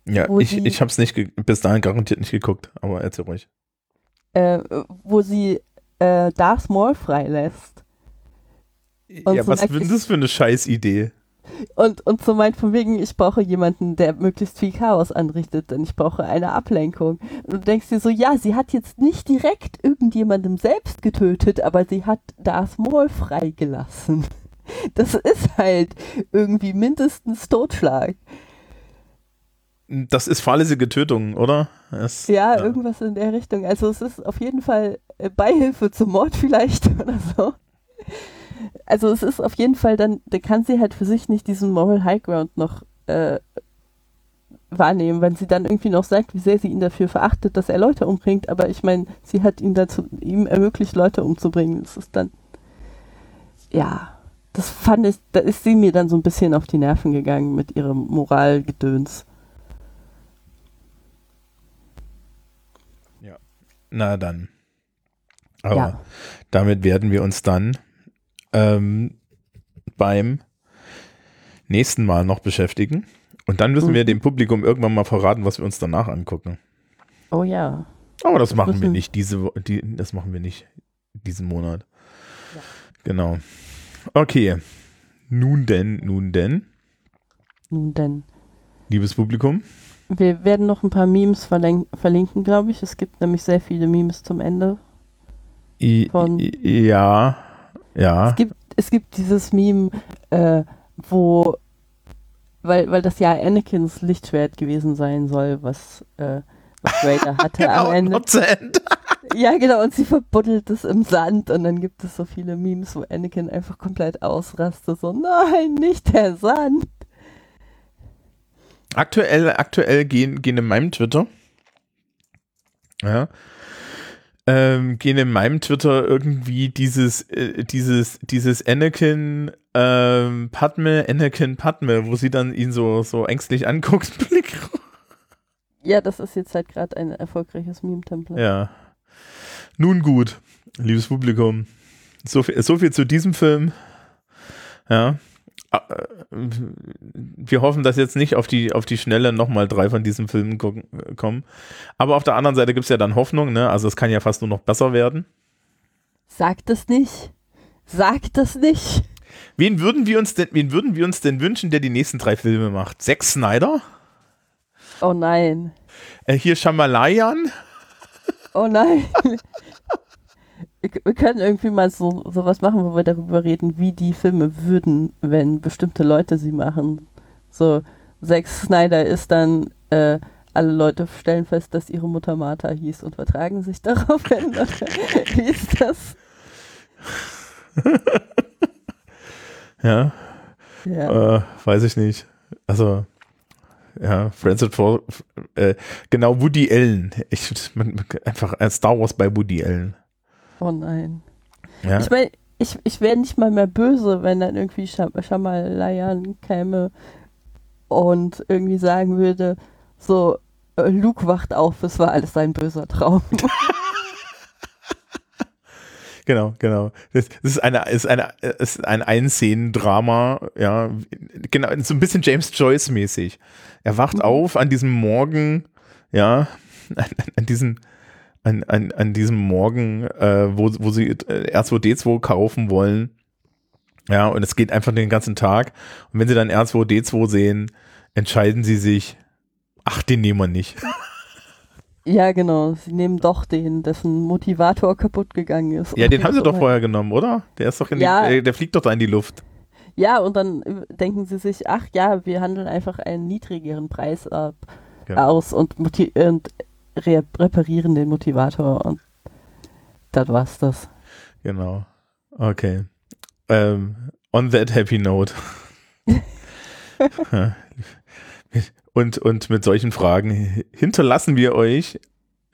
Ja, ich, die- ich habe es nicht bis dahin garantiert nicht geguckt, aber erzähl ruhig. äh, wo sie äh, Darth Maul freilässt. Und ja, so was ist ich- das für eine Scheißidee? Und, und so meint von wegen, ich brauche jemanden, der möglichst viel Chaos anrichtet, denn ich brauche eine Ablenkung. Und du denkst dir so, ja, sie hat jetzt nicht direkt irgendjemandem selbst getötet, aber sie hat Darth Maul freigelassen. Das ist halt irgendwie mindestens Totschlag. Das ist fahrlässige Tötung, oder? Es, ja, ja, irgendwas in der Richtung. Also es ist auf jeden Fall äh, Beihilfe zum Mord vielleicht oder so. Also es ist auf jeden Fall dann, da kann sie halt für sich nicht diesen Moral High Ground noch äh, wahrnehmen, wenn sie dann irgendwie noch sagt, wie sehr sie ihn dafür verachtet, dass er Leute umbringt, aber ich meine, sie hat ihm dazu, ihm ermöglicht, Leute umzubringen. Das ist dann, ja, das fand ich, da ist sie mir dann so ein bisschen auf die Nerven gegangen mit ihrem Moralgedöns. Na dann. Aber ja. damit werden wir uns dann ähm, beim nächsten Mal noch beschäftigen. Und dann müssen mhm. wir dem Publikum irgendwann mal verraten, was wir uns danach angucken. Oh ja. Aber das, das machen wir nicht diese die, das machen wir nicht diesen Monat. Ja. Genau. Okay. Nun denn, nun denn. Nun denn. Liebes Publikum, wir werden noch ein paar Memes verlinken, glaube ich. Es gibt nämlich sehr viele Memes zum Ende. Von ja, ja. Es gibt, es gibt dieses Meme, äh, wo, weil, weil das ja Anakins Lichtschwert gewesen sein soll, was, äh, was Vader hatte genau, am Ende. ja, genau, und sie verbuddelt es im Sand und dann gibt es so viele Memes, wo Anakin einfach komplett ausrastet. So, nein, nicht der Sand. Aktuell, aktuell gehen, gehen in meinem Twitter, ja, ähm, gehen in meinem Twitter irgendwie dieses, äh, dieses, dieses Anakin ähm, Padme, Anakin Padme, wo sie dann ihn so, so ängstlich anguckt. ja, das ist jetzt halt gerade ein erfolgreiches Meme-Template. Ja. Nun gut, liebes Publikum. So viel, so viel zu diesem Film. Ja. Ah, äh, wir hoffen, dass jetzt nicht auf die, auf die Schnelle nochmal drei von diesen Filmen gucken, äh, kommen. Aber auf der anderen Seite gibt es ja dann Hoffnung, ne? Also es kann ja fast nur noch besser werden. Sag das nicht. Sag das nicht. Wen würden wir uns denn, wen würden wir uns denn wünschen, der die nächsten drei Filme macht? Zack Snyder? Oh nein. Äh, hier Shamalayan? Oh nein. wir können irgendwie mal so sowas machen, wo wir darüber reden, wie die Filme würden, wenn bestimmte Leute sie machen. So, Zack Snyder ist dann, äh, alle Leute stellen fest, dass ihre Mutter Martha hieß und vertragen sich darauf hin. wie ist das? ja. ja. Äh, weiß ich nicht. Also, ja, Francis Ford, äh, genau, Woody Allen. Ich, man, einfach Star Wars bei Woody Allen. Oh nein. Ja. Ich meine, ich, ich wäre nicht mal mehr böse, wenn dann irgendwie Shamalayan käme und irgendwie sagen würde, so, äh, Luke wacht auf, es war alles ein böser Traum. genau, genau. Das, das, ist eine, ist eine, ist ein Einszenendrama, ja, genau, so ein bisschen James Joyce mäßig. Er wacht mhm. auf an diesem Morgen, ja, an, an diesen an, an, an diesem Morgen, äh, wo, wo sie äh, R2D2 kaufen wollen. Ja, und es geht einfach den ganzen Tag. Und wenn sie dann R2D2 sehen, entscheiden sie sich, ach, den nehmen wir nicht. Ja, genau. Sie nehmen doch den, dessen Motivator kaputt gegangen ist. Ja, den haben sie doch vorher genommen, oder? Der ist doch in ja. die, der fliegt doch da in die Luft. Ja, und dann denken sie sich, ach ja, wir handeln einfach einen niedrigeren Preis ab, ja. aus und, und re reparieren den Motivator und das war's das. Genau. Okay. Ähm, on that happy note. und, und mit solchen Fragen hinterlassen wir euch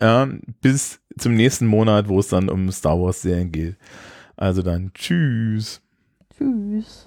ja, bis zum nächsten Monat, wo es dann um Star Wars Serien geht. Also dann tschüss. Tschüss.